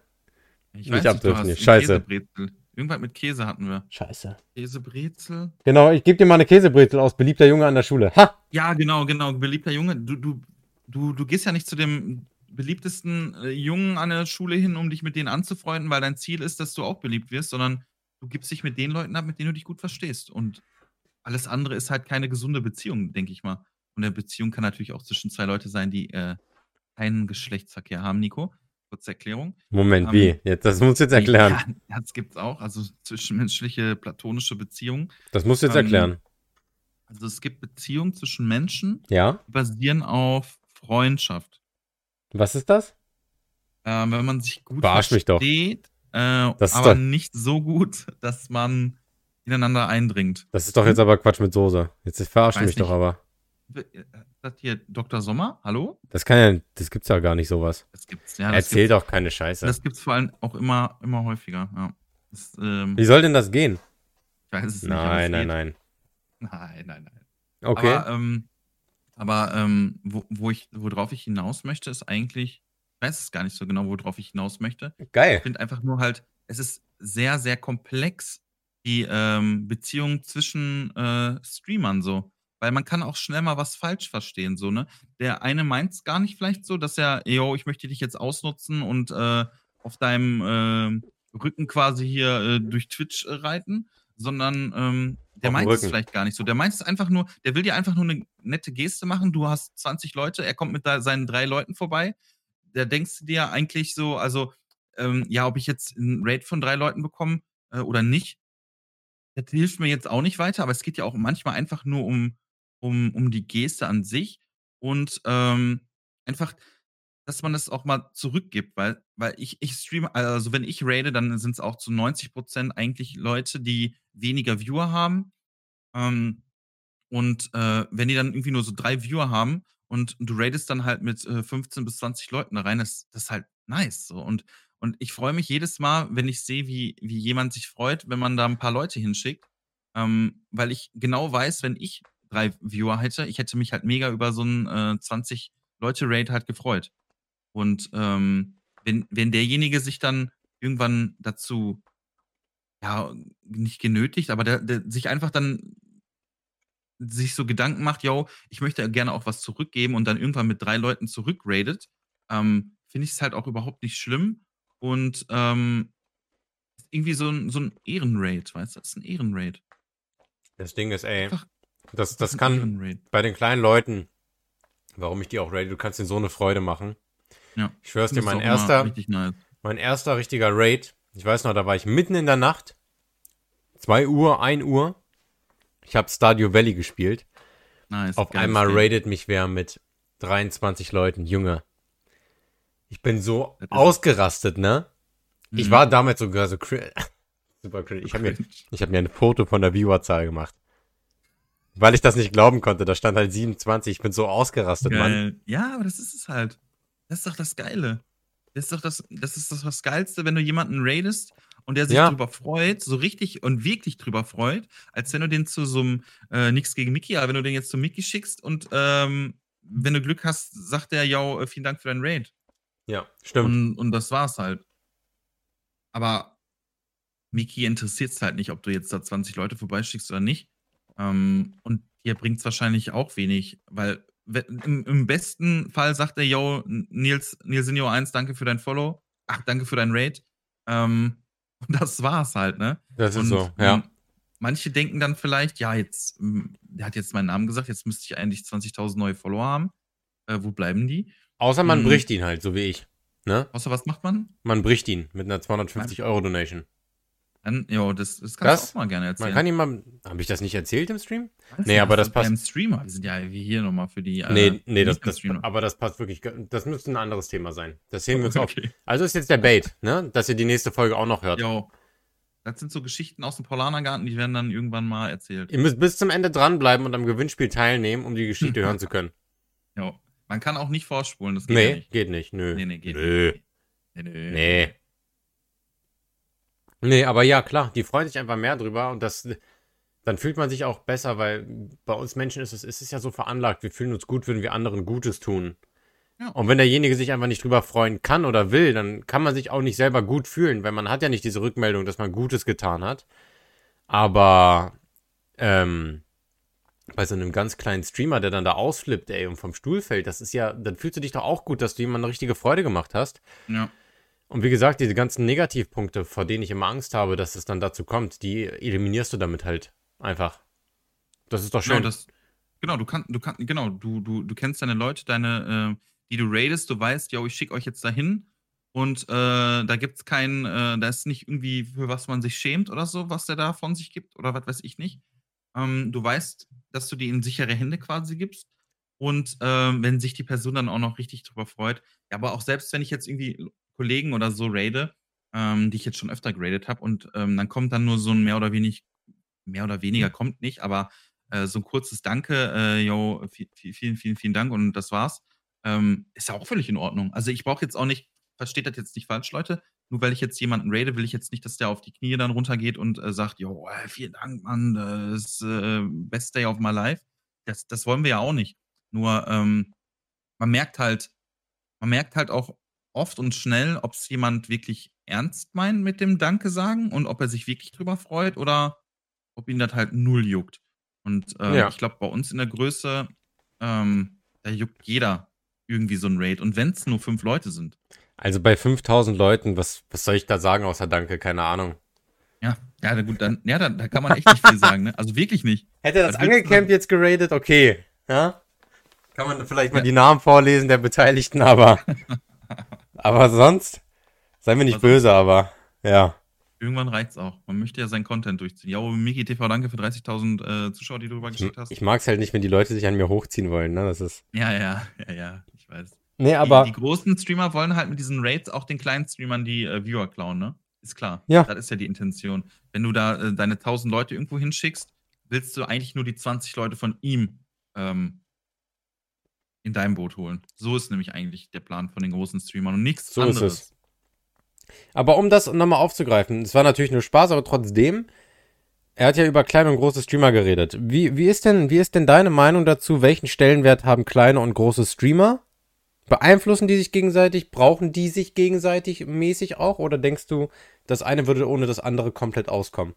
Ich Nicht weiß nicht, abdriften Scheiße. Käsebrezel. Irgendwas mit Käse hatten wir. Scheiße. Käsebrezel. Genau, ich gebe dir mal eine Käsebrezel aus, beliebter Junge an der Schule. Ha! Ja, genau, genau. Beliebter Junge. Du, du, du, du gehst ja nicht zu dem beliebtesten äh, Jungen an der Schule hin, um dich mit denen anzufreunden, weil dein Ziel ist, dass du auch beliebt wirst, sondern du gibst dich mit den Leuten ab, mit denen du dich gut verstehst. Und alles andere ist halt keine gesunde Beziehung, denke ich mal. Und eine Beziehung kann natürlich auch zwischen zwei Leute sein, die äh, keinen Geschlechtsverkehr haben, Nico. Kurze Erklärung. Moment, Ähm, wie? Jetzt, das musst du jetzt erklären. Ja, das gibt's auch. Also zwischenmenschliche, platonische Beziehungen. Das musst du jetzt ähm, erklären. Also es gibt Beziehungen zwischen Menschen, Ja? die basieren auf Freundschaft. Was ist das? Ähm, wenn man sich gut Verarsch doch. versteht, äh, aber doch- nicht so gut, dass man ineinander eindringt. Das ist doch jetzt aber Quatsch mit Soße. Jetzt verarscht mich doch nicht. aber. Das hier Dr. Sommer? Hallo? Das kann ja, das gibt's ja gar nicht sowas. Das gibt's. Ja, das Erzähl doch keine Scheiße. Das gibt's vor allem auch immer, immer häufiger. Ja. Das, ähm, Wie soll denn das gehen? ich weiß es nicht. aber es Nein, nein, nein. Nein, nein, nein. Okay. Aber ähm, Aber ähm, wo, wo ich, worauf ich hinaus möchte, ist eigentlich, ich weiß es gar nicht so genau, worauf ich hinaus möchte. Ich Geil. finde einfach nur halt, es ist sehr, sehr komplex, die ähm, Beziehung zwischen äh, Streamern so. Weil man kann auch schnell mal was falsch verstehen, so, ne? Der eine meint es gar nicht vielleicht so, dass er, yo, ich möchte dich jetzt ausnutzen und äh, auf deinem äh, Rücken quasi hier äh, durch Twitch äh, reiten, sondern ähm, der meint es vielleicht gar nicht so. Der meint es einfach nur, der will dir einfach nur eine nette Geste machen. Du hast 20 Leute, er kommt mit seinen drei Leuten vorbei. Da denkst du dir eigentlich so, also, ähm, ja, ob ich jetzt einen Raid von drei Leuten bekomme äh, oder nicht, das hilft mir jetzt auch nicht weiter, aber es geht ja auch manchmal einfach nur um, um, um die Geste an sich und ähm, einfach, dass man das auch mal zurückgibt, weil, weil ich, ich streame, also wenn ich raide, dann sind es auch zu 90% eigentlich Leute, die weniger Viewer haben. Ähm, und äh, wenn die dann irgendwie nur so drei Viewer haben und du raidest dann halt mit äh, 15 bis 20 Leuten da rein, das, das ist halt nice. So. Und, und ich freue mich jedes Mal, wenn ich sehe, wie, wie jemand sich freut, wenn man da ein paar Leute hinschickt. Ähm, weil ich genau weiß, wenn ich drei Viewer hätte, ich hätte mich halt mega über so einen äh, 20-Leute-Raid halt gefreut. Und ähm, wenn, wenn derjenige sich dann irgendwann dazu, ja, nicht genötigt, aber der, der sich einfach dann sich so Gedanken macht, yo, ich möchte gerne auch was zurückgeben und dann irgendwann mit drei Leuten zurückradet, ähm, finde ich es halt auch überhaupt nicht schlimm. Und ähm, irgendwie so ein, so ein Ehrenraid, weißt du? Das ist ein Ehrenraid. Das Ding ist, ey, Einfach- das, das kann bei den kleinen Leuten, warum ich die auch rate, du kannst ihnen so eine Freude machen. Ja. Ich schwör's dir, mein erster, nice. mein erster richtiger Raid, ich weiß noch, da war ich mitten in der Nacht, 2 Uhr, 1 Uhr, ich habe Stadio Valley gespielt. nice. Auf einmal Game. raidet mich wer mit 23 Leuten, Junge. Ich bin so ausgerastet, ne? Ich Mhm. war damals sogar so. Super cringe. Ich habe mir, ich hab mir ein Foto von der Viewerzahl gemacht. Weil ich das nicht glauben konnte. Da stand halt 27. Ich bin so ausgerastet, Mann. Geil. Ja, aber das ist es halt. Das ist doch das Geile. Das ist doch das, das ist doch das Geilste, wenn du jemanden raidest und der sich Ja. drüber freut, so richtig und wirklich drüber freut, als wenn du den zu so einem, äh, nix gegen Mickey, aber wenn du den jetzt zu Mickey schickst und ähm, wenn du Glück hast, sagt der, ja, äh, vielen Dank für deinen Raid. Ja, stimmt. Und, und das war's halt. Aber Miki interessiert es halt nicht, ob du jetzt da 20 Leute vorbeischickst oder nicht. Ähm, und dir bringt es wahrscheinlich auch wenig, weil we- im, im besten Fall sagt er, yo, Nils, Nilsinho 1, danke für dein Follow. Ach, danke für dein Raid. Ähm, und das war's halt, ne? das ist Und, so, ja. ähm, manche denken dann vielleicht, ja, jetzt, ähm, der hat jetzt meinen Namen gesagt, jetzt müsste ich eigentlich 20.000 neue Follower haben. Äh, wo bleiben die? Außer man Mhm. bricht ihn halt, so wie ich. Ne? Außer was macht man? Man bricht ihn mit einer 250 Euro Donation. Dann, jo, das, das kannst Das- du auch mal gerne erzählen. Man kann ihm mal. Habe ich das nicht erzählt im Stream? Weiß nee, aber das passt- Beim Streamer, wir sind ja wie hier nochmal für die. äh, nee, nee, das, das, aber das passt wirklich. Das müsste ein anderes Thema sein. Das sehen wir uns auf. Okay. Also ist jetzt der Bait, ne? Dass ihr die nächste Folge auch noch hört. Jo. Das sind so Geschichten aus dem Paulanergarten, die werden dann irgendwann mal erzählt. Ihr müsst bis zum Ende dranbleiben und am Gewinnspiel teilnehmen, um die Geschichte hören zu können. Jo. Man kann auch nicht vorspulen, das geht Nee, ja nicht. geht nicht. Nö. Nee, nee, geht Nö. nicht. Nee, nee. Nee. Nee, aber ja, klar, die freuen sich einfach mehr drüber und das, dann fühlt man sich auch besser, weil bei uns Menschen ist es, ist es ja so veranlagt, wir fühlen uns gut, wenn wir anderen Gutes tun. Ja. Und wenn derjenige sich einfach nicht drüber freuen kann oder will, dann kann man sich auch nicht selber gut fühlen, weil man hat ja nicht diese Rückmeldung, dass man Gutes getan hat. Aber ähm, bei so einem ganz kleinen Streamer, der dann da ausflippt, ey, und vom Stuhl fällt, das ist ja, dann fühlst du dich doch auch gut, dass du jemandem eine richtige Freude gemacht hast. Ja. Und wie gesagt, diese ganzen Negativpunkte, vor denen ich immer Angst habe, dass es dann dazu kommt, die eliminierst du damit halt einfach. Das ist doch Genau, schön. das, genau, du kannst, du kannst, genau, du, du, du kennst deine Leute, deine, äh, die du raidest, du weißt, yo, ich schicke euch jetzt dahin und äh, da gibt's keinen, äh, da ist nicht irgendwie, für was man sich schämt oder so, was der da von sich gibt oder was weiß ich nicht. Ähm, du weißt, dass du die in sichere Hände quasi gibst und ähm, wenn sich die Person dann auch noch richtig drüber freut, ja, aber auch selbst wenn ich jetzt irgendwie Kollegen oder so raide, ähm, die ich jetzt schon öfter geradet habe und ähm, dann kommt dann nur so ein mehr oder wenig, mehr oder weniger kommt nicht, aber äh, so ein kurzes Danke, äh, yo, vi- vi- vielen, vielen, vielen Dank und das war's. Ähm, ist ja auch völlig in Ordnung. Also ich brauche jetzt auch nicht, versteht das jetzt nicht falsch, Leute. Nur weil ich jetzt jemanden raide, will ich jetzt nicht, dass der auf die Knie dann runtergeht und äh, sagt, yo, äh, vielen Dank, Mann, das ist äh, best day of my life. Das, das wollen wir ja auch nicht. Nur, ähm, man merkt halt man merkt halt auch oft und schnell, ob es jemand wirklich ernst meint mit dem Danke sagen und ob er sich wirklich drüber freut oder ob ihn das halt null juckt. Und ähm, Ja. ich glaube, bei uns in der Größe, ähm, da juckt jeder irgendwie so ein Raid. Und wenn es nur fünf Leute sind. Also bei 5000 Leuten, was, was soll ich da sagen außer Danke? Keine Ahnung. Ja, ja, gut, dann, ja, da, da kann man echt nicht viel sagen, ne? Also wirklich nicht. Hätte das du Angelcamp jetzt geradet, okay. Ja? Kann man vielleicht mal die Namen vorlesen der Beteiligten, aber. aber sonst. Seien wir nicht Was böse, aber. Ja. Irgendwann reicht's auch. Man möchte ja seinen Content durchziehen. Ja, Miki TV, danke für 30.000 äh, Zuschauer, die du rübergeschickt hast. Ich mag es halt nicht, wenn die Leute sich an mir hochziehen wollen, ne? Das ist. Ja, ja, ja, ja, ich weiß. Nee, aber. Die, die großen Streamer wollen halt mit diesen Raids auch den kleinen Streamern die äh, Viewer klauen, ne? Ist klar. Ja. Das ist ja die Intention. Wenn du da äh, deine 1000 Leute irgendwo hinschickst, willst du eigentlich nur die 20 Leute von ihm ähm, in deinem Boot holen. So ist nämlich eigentlich der Plan von den großen Streamern und nichts So ist anderes. es. Aber um das nochmal aufzugreifen, es war natürlich nur Spaß, aber trotzdem, er hat ja über kleine und große Streamer geredet. Wie, wie, ist denn, wie ist denn deine Meinung dazu? Welchen Stellenwert haben kleine und große Streamer? Beeinflussen die sich gegenseitig? Brauchen die sich gegenseitig mäßig auch? Oder denkst du, das eine würde ohne das andere komplett auskommen?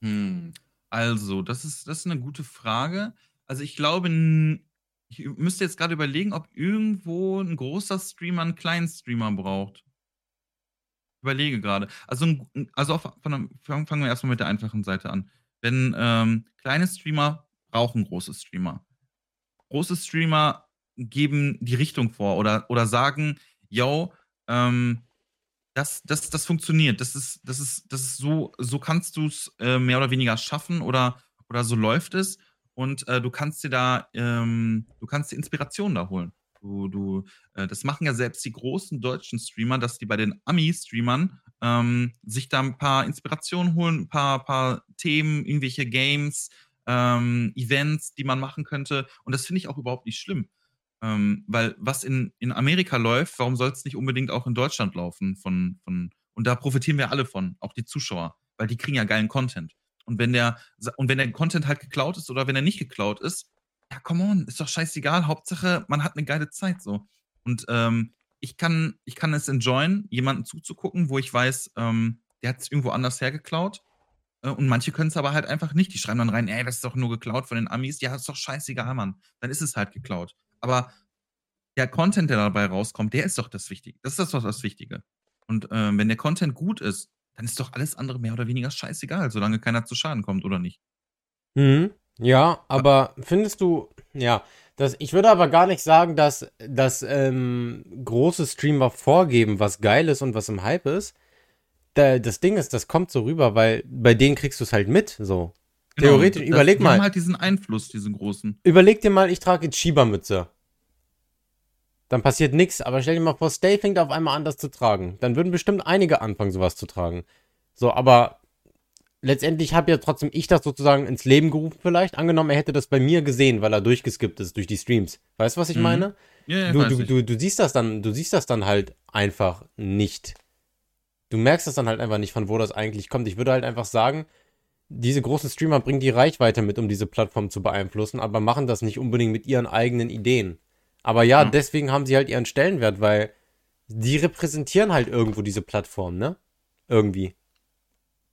Hm. Also, das ist, das ist eine gute Frage. Also, ich glaube, ich müsste jetzt gerade überlegen, ob irgendwo ein großer Streamer einen kleinen Streamer braucht. Überlege gerade. Also, also auf, der- fangen fangen wir erstmal mit der einfachen Seite an. Wenn ähm, kleine Streamer brauchen große Streamer. Große Streamer geben die Richtung vor oder, oder sagen, yo, ähm, das, das, das funktioniert. Das ist, das ist, das ist so, so kannst du es äh, mehr oder weniger schaffen oder, oder so läuft es. Und äh, du kannst dir da, ähm, du kannst dir Inspiration da holen. Du, du, äh, das machen ja selbst die großen deutschen Streamer, dass die bei den Ami-Streamern ähm, sich da ein paar Inspirationen holen, ein paar, paar Themen, irgendwelche Games, ähm, Events, die man machen könnte. Und das finde ich auch überhaupt nicht schlimm. Ähm, weil was in, in Amerika läuft, warum soll es nicht unbedingt auch in Deutschland laufen? Von, von, und da profitieren wir alle von, auch die Zuschauer, weil die kriegen ja geilen Content. Und wenn der, und wenn der Content halt geklaut ist oder wenn er nicht geklaut ist, ja, come on, ist doch scheißegal. Hauptsache, man hat eine geile Zeit so. Und ähm, ich, kann, ich kann es enjoyen, jemanden zuzugucken, wo ich weiß, ähm, der hat es irgendwo anders hergeklaut. Äh, Und manche können es aber halt einfach nicht. Die schreiben dann rein, ey, das ist doch nur geklaut von den Amis. Ja, ist doch scheißegal, Mann. Dann ist es halt geklaut. Aber der Content, der dabei rauskommt, der ist doch das Wichtige. Das ist was das Wichtige. Und ähm, wenn der Content gut ist, dann ist doch alles andere mehr oder weniger scheißegal, solange keiner zu Schaden kommt, oder nicht? Mhm. Ja, aber findest du, ja, das, ich würde aber gar nicht sagen, dass, dass ähm, große Streamer vorgeben, was geil ist und was im Hype ist. Da, das Ding ist, das kommt so rüber, weil bei denen kriegst du es halt mit, so. Theoretisch, das, überleg die mal. haben halt diesen Einfluss, diesen großen. Überleg dir mal, ich trage jetzt Schiebermütze. Dann passiert nichts, aber stell dir mal vor, Stay fängt auf einmal an, das zu tragen. Dann würden bestimmt einige anfangen, sowas zu tragen. So, aber letztendlich habe ja trotzdem ich das sozusagen ins Leben gerufen, vielleicht. Angenommen, er hätte das bei mir gesehen, weil er durchgeskippt ist durch die Streams. Weißt du, was ich Mhm. meine? Ja, ja, du, du, du, du siehst das dann, du siehst das dann halt einfach nicht. Du merkst das dann halt einfach nicht, von wo das eigentlich kommt. Ich würde halt einfach sagen, diese großen Streamer bringen die Reichweite mit, um diese Plattform zu beeinflussen, aber machen das nicht unbedingt mit ihren eigenen Ideen. Aber ja, Ja. deswegen haben sie halt ihren Stellenwert, weil die repräsentieren halt irgendwo diese Plattform, ne? Irgendwie.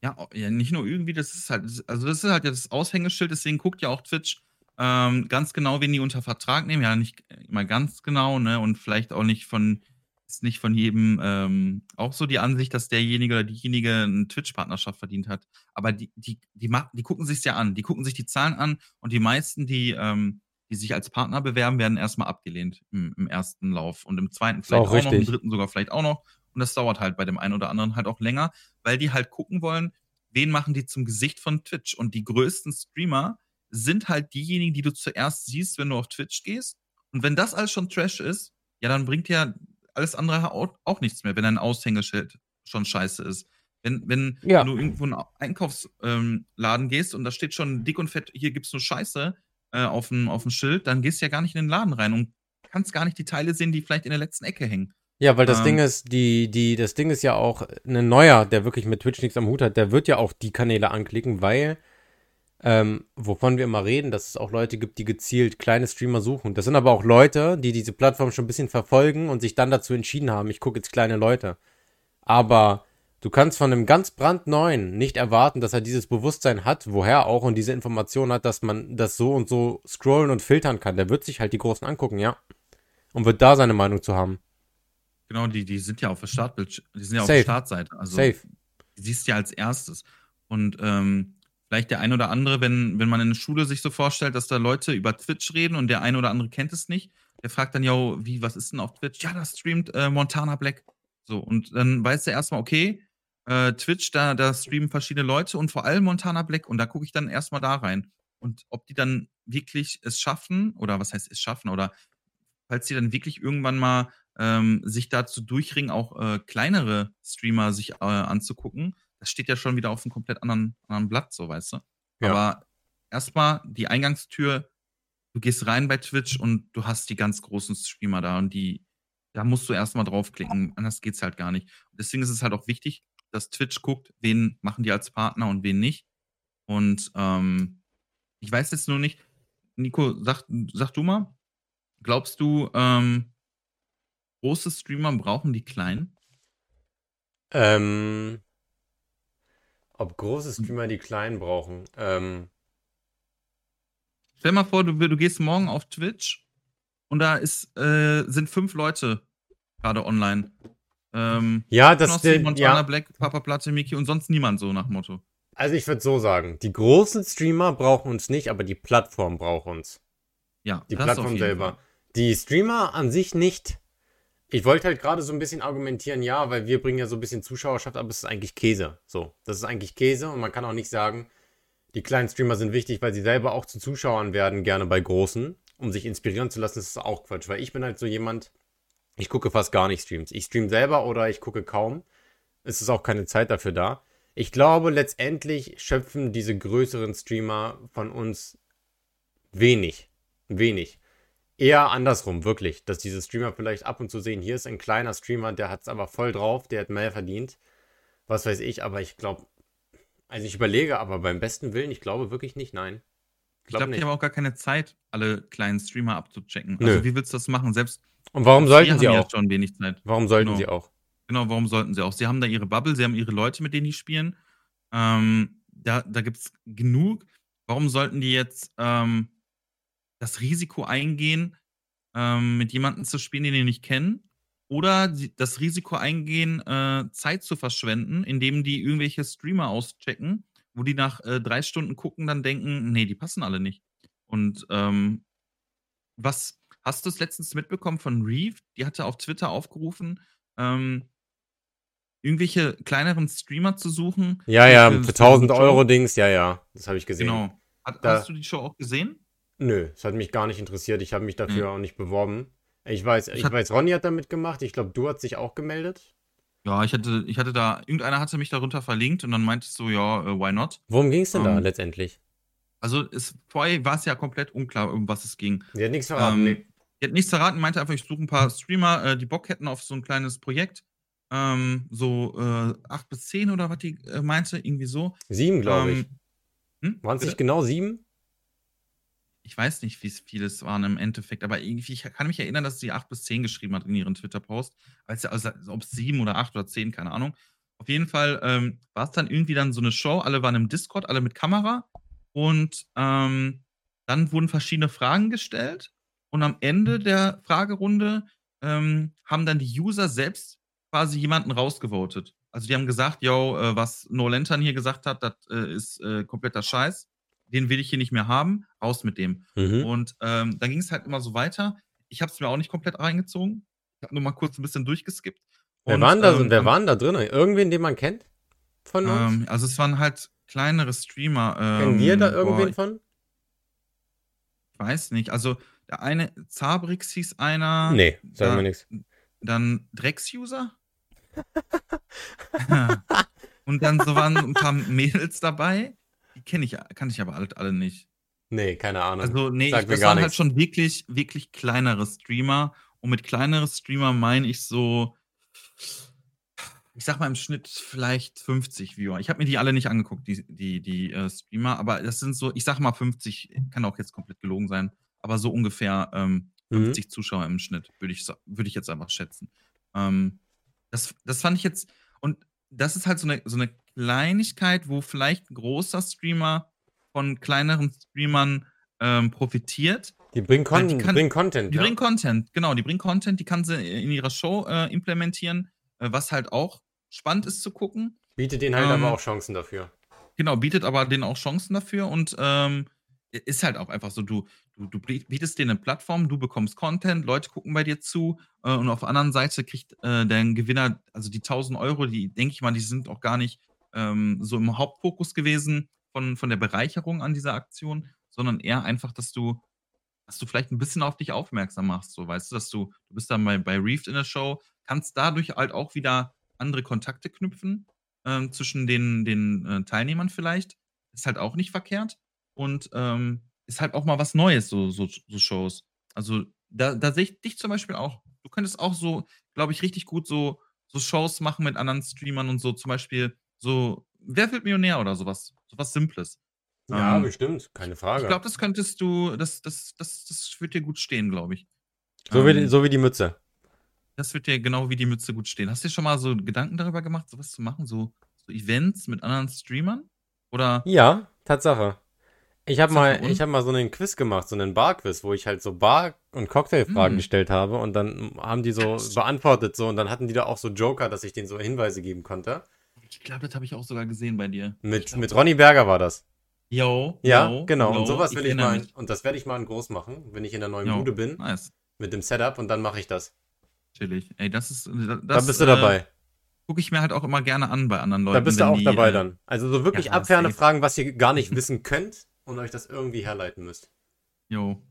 Ja, o- ja, nicht nur irgendwie, das ist halt, also das ist halt ja das Aushängeschild, deswegen guckt ja auch Twitch ähm, ganz genau, wen die unter Vertrag nehmen. Ja, nicht immer ganz genau, ne? Und vielleicht auch nicht von, ist nicht von jedem ähm, auch so die Ansicht, dass derjenige oder diejenige eine Twitch-Partnerschaft verdient hat. Aber die, die, die, ma- die gucken sich's ja an, die gucken sich die Zahlen an und die meisten, die, ähm, die sich als Partner bewerben, werden erstmal abgelehnt im, im ersten Lauf und im zweiten vielleicht auch auch, noch, im dritten sogar vielleicht auch noch. Und das dauert halt bei dem einen oder anderen halt auch länger, weil die halt gucken wollen, wen machen die zum Gesicht von Twitch. Und die größten Streamer sind halt diejenigen, die du zuerst siehst, wenn du auf Twitch gehst. Und wenn das alles schon Trash ist, ja, dann bringt ja alles andere auch, nichts mehr, wenn ein Aushängeschild schon scheiße ist. Wenn, wenn, Ja. wenn du irgendwo in einen Einkaufsladen gehst und da steht schon dick und fett, hier gibt's nur Scheiße äh, auf dem auf dem Schild, dann gehst du ja gar nicht in den Laden rein und kannst gar nicht die Teile sehen, die vielleicht in der letzten Ecke hängen. Ja, weil das Ähm. Ding ist, die, die, das Ding ist ja auch, ein Neuer, der wirklich mit Twitch nichts am Hut hat, der wird ja auch die Kanäle anklicken, weil ähm, wovon wir immer reden, dass es auch Leute gibt, die gezielt kleine Streamer suchen. Das sind aber auch Leute, die diese Plattform schon ein bisschen verfolgen und sich dann dazu entschieden haben, ich gucke jetzt kleine Leute. Aber du kannst von einem ganz brandneuen nicht erwarten, dass er dieses Bewusstsein hat, woher auch und diese Information hat, dass man das so und so scrollen und filtern kann. Der wird sich halt die Großen angucken, ja. Und wird da seine Meinung zu haben. Genau, die, die sind ja auf der Startbild, die sind ja Safe. auf der Startseite. Also Safe. Die siehst du ja als erstes. Und ähm, vielleicht der ein oder andere, wenn, wenn man in der Schule sich so vorstellt, dass da Leute über Twitch reden und der ein oder andere kennt es nicht, der fragt dann, ja, wie, was ist denn auf Twitch? Ja, da streamt äh, Montana Black. So, und dann weiß er erstmal, okay, äh, Twitch, da, da streamen verschiedene Leute und vor allem Montana Black und da gucke ich dann erstmal da rein. Und ob die dann wirklich es schaffen, oder was heißt es schaffen, oder falls die dann wirklich irgendwann mal ähm, sich dazu durchringen, auch äh, kleinere Streamer sich äh, anzugucken, das steht ja schon wieder auf einem komplett anderen, anderen Blatt, so weißt du. Ja. Aber erstmal die Eingangstür, du gehst rein bei Twitch und du hast die ganz großen Streamer da und die, da musst du erstmal draufklicken, anders geht's halt gar nicht. Und deswegen ist es halt auch wichtig, dass Twitch guckt, wen machen die als Partner und wen nicht. Und ähm, ich weiß jetzt nur nicht, Nico, sag, sag du mal, glaubst du, ähm, große Streamer brauchen die kleinen? Ähm, ob große Streamer die kleinen brauchen. Ähm, Stell mal vor, du, du gehst morgen auf Twitch und da ist, äh, sind fünf Leute gerade online. Ähm, ja, das ist Montana ja. Black, Papa Platte, Miki und sonst niemand so nach Motto. Also ich würde so sagen, die großen Streamer brauchen uns nicht, aber die Plattform braucht uns. Ja, die Plattform selber. Fall. Die Streamer an sich nicht. Ich wollte halt gerade so ein bisschen argumentieren, ja, weil wir bringen ja so ein bisschen Zuschauerschaft, aber es ist eigentlich Käse. So, das ist eigentlich Käse und man kann auch nicht sagen, die kleinen Streamer sind wichtig, weil sie selber auch zu Zuschauern werden, gerne bei großen, um sich inspirieren zu lassen. Das ist auch Quatsch, weil ich bin halt so jemand, ich gucke fast gar nicht Streams. Ich stream selber oder ich gucke kaum. Es ist auch keine Zeit dafür da. Ich glaube, letztendlich schöpfen diese größeren Streamer von uns wenig. Wenig. Eher andersrum, wirklich. Dass diese Streamer vielleicht ab und zu sehen, hier ist ein kleiner Streamer, der hat es aber voll drauf, der hat mehr verdient. Was weiß ich, aber ich glaube, also ich überlege, aber beim besten Willen, ich glaube wirklich nicht, nein. Ich glaube, glaub, die haben auch gar keine Zeit, alle kleinen Streamer abzuchecken. Nö. Also wie willst du das machen? Selbst und warum sollten sie auch? schon wenig Zeit. Warum sollten genau. sie auch? Genau, warum sollten sie auch? Sie haben da ihre Bubble, sie haben ihre Leute, mit denen die spielen. Ähm, da da gibt es genug. Warum sollten die jetzt ähm, das Risiko eingehen, ähm, mit jemandem zu spielen, den die nicht kennen, oder das Risiko eingehen, äh, Zeit zu verschwenden, indem die irgendwelche Streamer auschecken, wo die nach äh, drei Stunden gucken, dann denken, nee, die passen alle nicht. Und ähm, was hast du es letztens mitbekommen von Reeve? Die hatte auf Twitter aufgerufen, ähm, irgendwelche kleineren Streamer zu suchen. Ja, ja, für 1000 Euro Dings, ja, ja, das habe ich gesehen. Genau. Hat, hast du die Show auch gesehen? Nö, es hat mich gar nicht interessiert. Ich habe mich dafür mhm. auch nicht beworben. Ich weiß, ich, ich weiß, Ronny hat damit gemacht. Ich glaube, du hast dich auch gemeldet. Ja, ich hatte, ich hatte da, irgendeiner hatte mich darunter verlinkt und dann meintest du, ja, uh, why not? Worum ging es denn um, da ähm, letztendlich? Also es, vorher war es ja komplett unklar, um was es ging. Die hat nichts verraten, ähm, nee. Die hat nichts verraten, meinte einfach, ich suche ein paar Streamer, äh, die Bock hätten auf so ein kleines Projekt. Ähm, so äh, 8 bis 10 oder was die äh, meinte, irgendwie so. Sieben, glaube ich. Ähm, hm? Waren es nicht genau sieben? ich weiß nicht, wie viele es waren im Endeffekt, aber irgendwie, ich kann mich erinnern, dass sie acht bis zehn geschrieben hat in ihren Twitter-Post. Also, also ob es sieben oder acht oder zehn, keine Ahnung. Auf jeden Fall ähm, war es dann irgendwie dann so eine Show. Alle waren im Discord, alle mit Kamera. Und ähm, dann wurden verschiedene Fragen gestellt. Und am Ende der Fragerunde ähm, haben dann die User selbst quasi jemanden rausgevotet. Also die haben gesagt, yo, äh, was No Lantern hier gesagt hat, das äh, ist äh, kompletter Scheiß den will ich hier nicht mehr haben, raus mit dem. Mhm. Und ähm, dann ging es halt immer so weiter. Ich habe es mir auch nicht komplett reingezogen. Ich habe nur mal kurz ein bisschen durchgeskippt. Wer und, waren da, ähm, wer waren da drin? Irgendwen, den man kennt? Von uns? Ähm, also es waren halt kleinere Streamer. Kennen wir da ähm, irgendwen boah, von? Ich weiß nicht. Also der eine, Zabrix hieß einer. Nee, sagen wir nichts. Dann Drex-User. und dann so waren ein paar Mädels dabei. Die kenne ich, kann ich aber alle, alle nicht. Nee, keine Ahnung. Also, nee, Sag ich, das waren halt schon wirklich, wirklich kleinere Streamer. Und mit kleineren Streamer meine ich so, ich sag mal im Schnitt vielleicht 50 Viewer. Ich habe mir die alle nicht angeguckt, die, die, die äh, Streamer, aber das sind so, ich sag mal 50, kann auch jetzt komplett gelogen sein, aber so ungefähr ähm, 50 mhm. Zuschauer im Schnitt, würde ich, würd ich jetzt einfach schätzen. Ähm, das, das fand ich jetzt, und das ist halt so eine, so eine Kleinigkeit, wo vielleicht ein großer Streamer von kleineren Streamern ähm, profitiert. Die bringen, Con die kann, bringen Content. Die ja. bringen Content, genau, die bringen Content, die kann sie in ihrer Show äh, implementieren, äh, was halt auch spannend ist zu gucken. Bietet denen halt ähm, aber auch Chancen dafür. Genau, bietet aber denen auch Chancen dafür und ähm, ist halt auch einfach so, du, du, du bietest denen eine Plattform, du bekommst Content, Leute gucken bei dir zu äh, und auf der anderen Seite kriegt äh, der Gewinner, also die 1000 Euro, die denke ich mal, die sind auch gar nicht ähm, so im Hauptfokus gewesen von, von der Bereicherung an dieser Aktion, sondern eher einfach, dass du, dass du vielleicht ein bisschen auf dich aufmerksam machst, so weißt du, dass du, du bist dann bei, bei Reefed in der Show, kannst dadurch halt auch wieder andere Kontakte knüpfen ähm, zwischen den, den äh, Teilnehmern vielleicht. Ist halt auch nicht verkehrt. Und ähm, ist halt auch mal was Neues, so, so, so Shows. Also da, da sehe ich dich zum Beispiel auch. Du könntest auch so, glaube ich, richtig gut so, so Shows machen mit anderen Streamern und so. Zum Beispiel so, wer wird Millionär oder sowas. Sowas Simples. Ja, ähm, bestimmt, keine Frage. Ich glaube, das könntest du, das, das, das, das wird dir gut stehen, glaube ich. So, ähm, wie, so wie die Mütze. Das wird dir genau wie die Mütze gut stehen. Hast du dir schon mal so Gedanken darüber gemacht, sowas zu machen? So, so Events mit anderen Streamern? Oder? Ja, Tatsache. Ich habe mal, hab mal so einen Quiz gemacht, so einen Bar-Quiz, wo ich halt so Bar- und Cocktailfragen mm. gestellt habe und dann haben die so beantwortet so und dann hatten die da auch so Joker, dass ich denen so Hinweise geben konnte. Ich glaube, das habe ich auch sogar gesehen bei dir. Mit, glaub, mit Ronny Berger war das. Jo. Ja, yo, genau. Yo, und sowas will ich, ich mal, mich. und das werde ich mal in groß machen, wenn ich in der neuen yo, Bude bin. Nice. Mit dem Setup und dann mache ich das. Chillig. Ey, das ist. Das, da bist du dabei. Äh, Gucke ich mir halt auch immer gerne an bei anderen Leuten. Da bist du auch die, dabei äh, dann. Also so wirklich ja, abferne Fragen, was ihr gar nicht wissen könnt und euch das irgendwie herleiten müsst. Jo.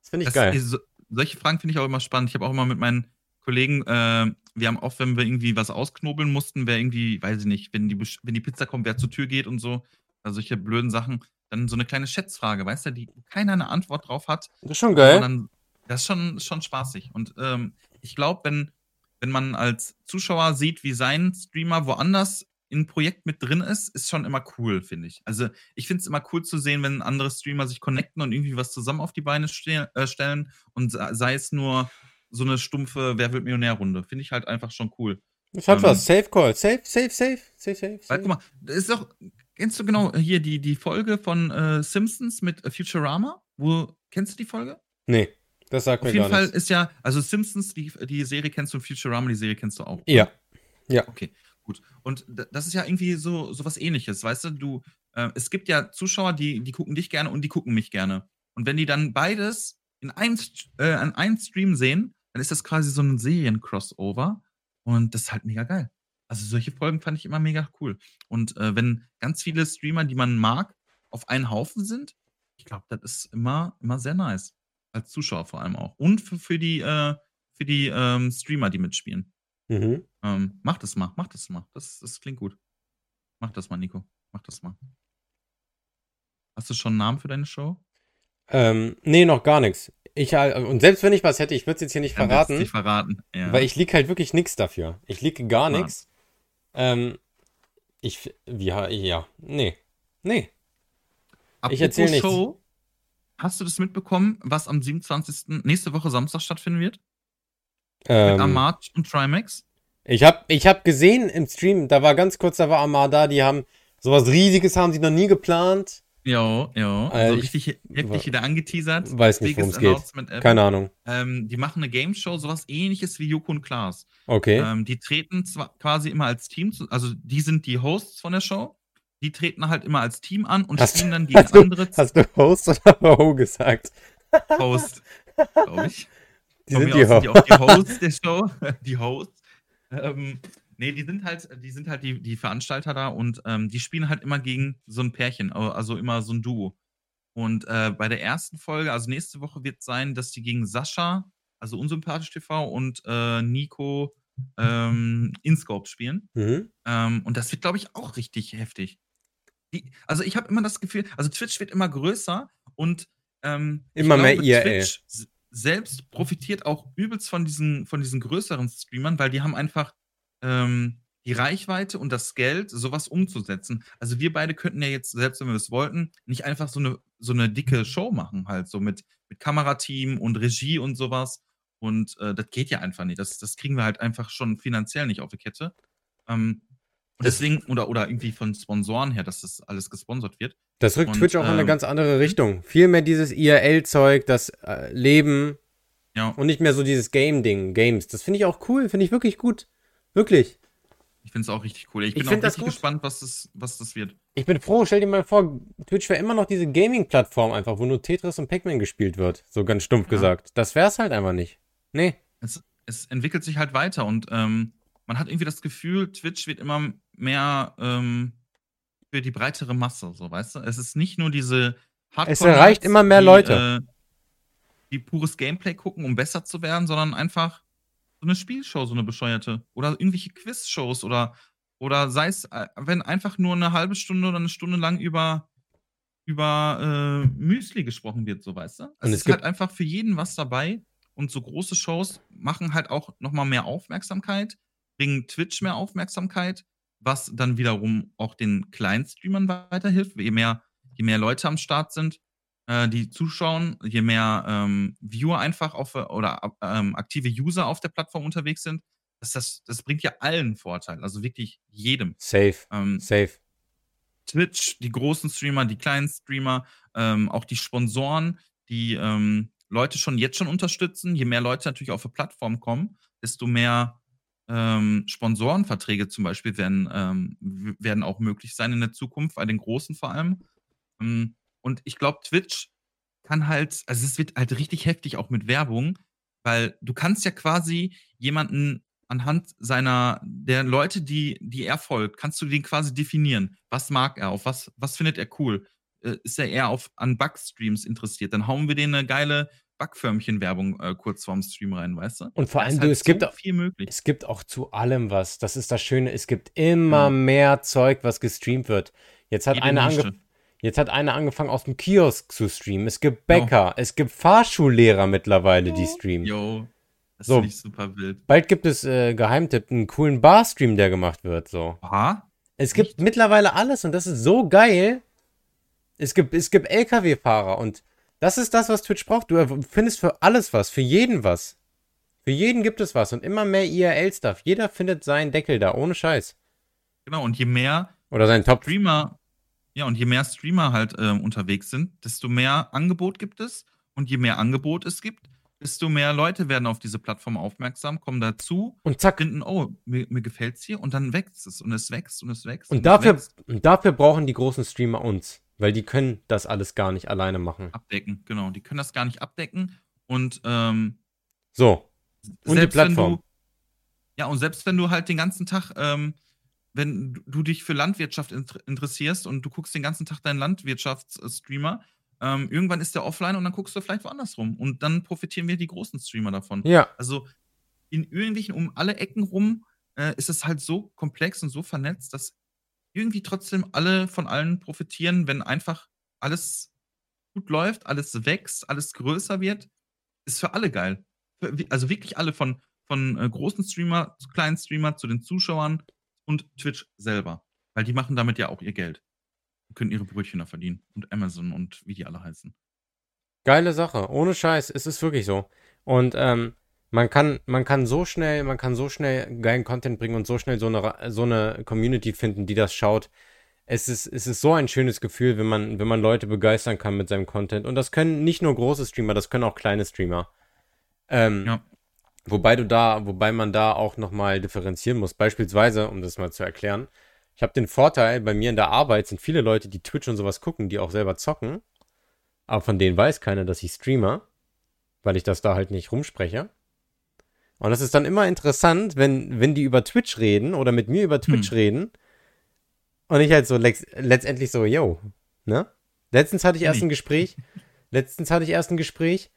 Das finde ich das, geil. So, solche Fragen finde ich auch immer spannend. Ich habe auch immer mit meinen Kollegen, äh, wir haben oft, wenn wir irgendwie was ausknobeln mussten, wer irgendwie, weiß ich nicht, wenn die, wenn die Pizza kommt, wer zur Tür geht und so, also solche blöden Sachen, dann so eine kleine Schätzfrage, weißt du, die keiner eine Antwort drauf hat. Das ist schon geil. Dann, das ist schon, schon spaßig. Und ähm, ich glaube, wenn, wenn man als Zuschauer sieht, wie sein Streamer woanders in ein Projekt mit drin ist, ist schon immer cool, finde ich. Also ich finde es immer cool zu sehen, wenn andere Streamer sich connecten und irgendwie was zusammen auf die Beine ste äh, stellen und sei es nur so eine stumpfe Wer wird Millionär-Runde. Finde ich halt einfach schon cool. Das hat ähm, was. Safe Call. Safe, safe, safe, safe, safe. Weil, guck mal, das ist doch, kennst du genau hier die, die Folge von äh, Simpsons mit Futurama? Wo, kennst du die Folge? Nee. Das sagt Auf mir jeden Fall nichts. ist ja, also Simpsons, die, die Serie kennst du, Futurama, die Serie kennst du auch. Ja. Ja. Okay, gut. Und das ist ja irgendwie so, so was ähnliches, weißt du? Du, äh, es gibt ja Zuschauer, die, die gucken dich gerne und die gucken mich gerne. Und wenn die dann beides in einem, äh, an einem Stream sehen, dann ist das quasi so ein Serien-Crossover. Und das ist halt mega geil. Also solche Folgen fand ich immer mega cool. Und äh, wenn ganz viele Streamer, die man mag, auf einen Haufen sind, ich glaube, das ist immer, immer sehr nice. Als Zuschauer vor allem auch. Und für, für die, äh, für die ähm, Streamer, die mitspielen. Mhm. Ähm, mach das mal, mach das mal. Das, das klingt gut. Mach das mal, Nico. Mach das mal. Hast du schon einen Namen für deine Show? Ähm, nee, noch gar nichts. Ich, äh, und selbst wenn ich was hätte, ich würde es jetzt hier nicht Dann verraten. Nicht verraten. Ja. Weil ich liege halt wirklich nichts dafür. Ich liege gar nichts. Ähm, ich, wie, ja, nee. Nee. Apropos ich erzähle nichts. Show, Hast du das mitbekommen, was am 27. nächste Woche Samstag stattfinden wird? Ähm, Mit Amar und Trimax? Ich habe ich hab gesehen im Stream, da war ganz kurz, da war Amar da, die haben sowas Riesiges haben sie noch nie geplant. Ja, ja. Also so richtig heftig wieder angeteasert. Weiß nicht, worum es geht. Keine Ahnung. Ähm, die machen eine Game Show, sowas ähnliches wie Joko und Klaas. Okay. Ähm, die treten zwar quasi immer als Team, also die sind die Hosts von der Show die treten halt immer als Team an und hast, spielen dann gegen hast andere. Du, hast du Host oder Ho gesagt? Host, glaube ich. Die Von sind die, Ho die auch die Hosts der Show. Die Hosts. Ähm, nee, die sind halt, die sind halt die, die Veranstalter da und ähm, die spielen halt immer gegen so ein Pärchen, also immer so ein Duo. Und äh, bei der ersten Folge, also nächste Woche wird sein, dass die gegen Sascha, also unsympathisch TV und äh, Nico ähm, InScope spielen. Mhm. Ähm, und das wird, glaube ich, auch richtig heftig. Die, also ich habe immer das Gefühl, also Twitch wird immer größer und ähm, immer mehr glaube, IRL. Twitch selbst profitiert auch übelst von diesen, von diesen größeren Streamern, weil die haben einfach ähm, die Reichweite und das Geld, sowas umzusetzen. Also wir beide könnten ja jetzt, selbst wenn wir es wollten, nicht einfach so eine, so eine dicke Show machen, halt, so mit, mit Kamerateam und Regie und sowas. Und äh, das geht ja einfach nicht. Das, das kriegen wir halt einfach schon finanziell nicht auf die Kette. Ähm, deswegen, oder, oder irgendwie von Sponsoren her, dass das alles gesponsert wird. Das rückt und, Twitch auch ähm, in eine ähm, ganz andere Richtung. Viel mehr dieses IRL-Zeug, das äh, Leben ja. und nicht mehr so dieses Game-Ding, Games. Das finde ich auch cool, finde ich wirklich gut. Wirklich. Ich finde es auch richtig cool. Ich bin ich auch richtig gespannt, was das, was das wird. Ich bin froh, stell dir mal vor, Twitch wäre immer noch diese Gaming-Plattform einfach, wo nur Tetris und Pac-Man gespielt wird. So ganz stumpf ja. gesagt. Das wäre es halt einfach nicht. Nee. Es, es entwickelt sich halt weiter und ähm, man hat irgendwie das Gefühl, Twitch wird immer mehr ähm, für die breitere Masse, so weißt du? Es ist nicht nur diese Hardcore Es erreicht immer mehr die, Leute. Äh, die pures Gameplay gucken, um besser zu werden, sondern einfach so eine Spielshow, so eine bescheuerte. Oder irgendwelche Quiz-Shows oder, oder sei es, äh, wenn einfach nur eine halbe Stunde oder eine Stunde lang über, über äh, Müsli gesprochen wird, so weißt du? Also es, es ist halt einfach für jeden was dabei. Und so große Shows machen halt auch nochmal mehr Aufmerksamkeit, bringen Twitch mehr Aufmerksamkeit, was dann wiederum auch den kleinen Streamern weiterhilft. Je mehr, je mehr Leute am Start sind, äh, die zuschauen, je mehr ähm, Viewer einfach auf oder ähm, aktive User auf der Plattform unterwegs sind, das, das, das bringt ja allen Vorteil. Also wirklich jedem. Safe. Ähm, Safe. Twitch, die großen Streamer, die kleinen Streamer, ähm, auch die Sponsoren, die ähm, Leute schon jetzt schon unterstützen. Je mehr Leute natürlich auf der Plattform kommen, desto mehr ähm, Sponsorenverträge zum Beispiel werden, ähm, werden auch möglich sein in der Zukunft, bei den Großen vor allem. Ähm, und ich glaube, Twitch kann halt, also es wird halt richtig heftig auch mit Werbung, weil du kannst ja quasi jemanden anhand seiner, der Leute, die, die er folgt, kannst du den quasi definieren. Was mag er, auf was, was findet er cool? Äh, ist er eher auf, an Bug-Streams interessiert? Dann hauen wir denen eine geile Backförmchen-Werbung äh, kurz vorm Stream rein, weißt du? Und vor allem, du, halt es so gibt viel möglich. Es gibt auch zu allem was. Das ist das Schöne. Es gibt immer ja. mehr Zeug, was gestreamt wird. Jetzt hat eine angefangen. Jetzt hat einer angefangen, aus dem Kiosk zu streamen. Es gibt Bäcker, oh. es gibt Fahrschullehrer mittlerweile, die streamen. Jo, das so, finde ich super wild. Bald gibt es äh, Geheimtipp, einen coolen Barstream, der gemacht wird. So. Aha. Es gibt Echt? mittlerweile alles und das ist so geil. Es gibt, es gibt LKW-Fahrer und das ist das, was Twitch braucht. Du findest für alles was, für jeden was. Für jeden gibt es was und immer mehr IRL-Stuff. Jeder findet seinen Deckel da, ohne Scheiß. Genau, und je mehr Oder seinen Top Streamer, ja, und je mehr Streamer halt äh, unterwegs sind, desto mehr Angebot gibt es. Und je mehr Angebot es gibt, desto mehr Leute werden auf diese Plattform aufmerksam, kommen dazu und zack. finden, oh, mir, mir gefällt es hier und dann wächst es und es wächst und es wächst. Und, und dafür, wächst. dafür brauchen die großen Streamer uns. Weil die können das alles gar nicht alleine machen. Abdecken, genau. Die können das gar nicht abdecken. Und ähm, so. Und die Plattform. Du, ja, und selbst wenn du halt den ganzen Tag, ähm, wenn du dich für Landwirtschaft interessierst und du guckst den ganzen Tag deinen Landwirtschaftsstreamer, ähm, irgendwann ist der offline und dann guckst du vielleicht woanders rum. Und dann profitieren wir die großen Streamer davon. Ja. Also in irgendwelchen, um alle Ecken rum, äh, ist es halt so komplex und so vernetzt, dass irgendwie trotzdem alle von allen profitieren, wenn einfach alles gut läuft, alles wächst, alles größer wird, ist für alle geil. also wirklich alle von, von äh, großen Streamer zu kleinen Streamer zu den Zuschauern und Twitch selber. Weil die machen damit ja auch ihr Geld. Die können ihre Brötchen da verdienen. Und Amazon und wie die alle heißen. Geile Sache. Ohne Scheiß. Es ist wirklich so. Und ähm, man kann, man kann so schnell, man kann so schnell geilen Content bringen und so schnell so eine, so eine Community finden, die das schaut. Es ist, es ist so ein schönes Gefühl, wenn man, wenn man Leute begeistern kann mit seinem Content. Und das können nicht nur große Streamer, das können auch kleine Streamer. Ähm, ja. Wobei du da, wobei man da auch nochmal differenzieren muss. Beispielsweise, um das mal zu erklären, ich habe den Vorteil, bei mir in der Arbeit sind viele Leute, die Twitch und sowas gucken, die auch selber zocken. Aber von denen weiß keiner, dass ich streamer, weil ich das da halt nicht rumspreche. Und das ist dann immer interessant, wenn, wenn die über Twitch reden oder mit mir über Twitch hm. reden. Und ich halt so letztendlich so, yo, ne? Letztens hatte ich erst ein Gespräch. Letztens hatte ich erst ein Gespräch.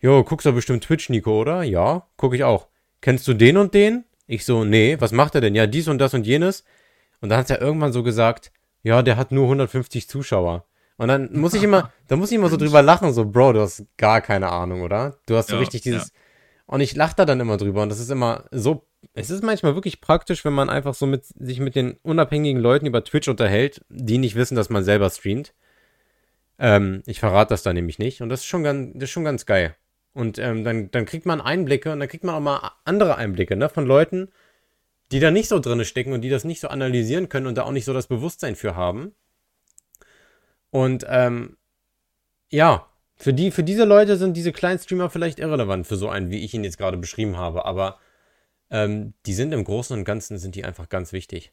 Jo, guckst du bestimmt Twitch, Nico, oder? Ja, guck ich auch. Kennst du den und den? Ich so, nee, was macht er denn? Ja, dies und das und jenes. Und dann hat er irgendwann so gesagt, ja, der hat nur 150 Zuschauer. Und dann muss ich immer, da muss ich immer so drüber lachen, so, Bro, du hast gar keine Ahnung, oder? Du hast so ja, richtig dieses, ja. Und ich lache da dann immer drüber und das ist immer so es ist manchmal wirklich praktisch, wenn man einfach so mit sich mit den unabhängigen Leuten über Twitch unterhält, die nicht wissen, dass man selber streamt. Ähm, ich verrate das da nämlich nicht. Und das ist schon ganz, das ist schon ganz geil. Und ähm, dann, dann kriegt man Einblicke und dann kriegt man auch mal andere Einblicke, ne? Von Leuten, die da nicht so drin stecken und die das nicht so analysieren können und da auch nicht so das Bewusstsein für haben. Und ähm, ja, für, die, für diese Leute sind diese kleinen Streamer vielleicht irrelevant, für so einen, wie ich ihn jetzt gerade beschrieben habe. Aber ähm, die sind im Großen und Ganzen sind die einfach ganz wichtig.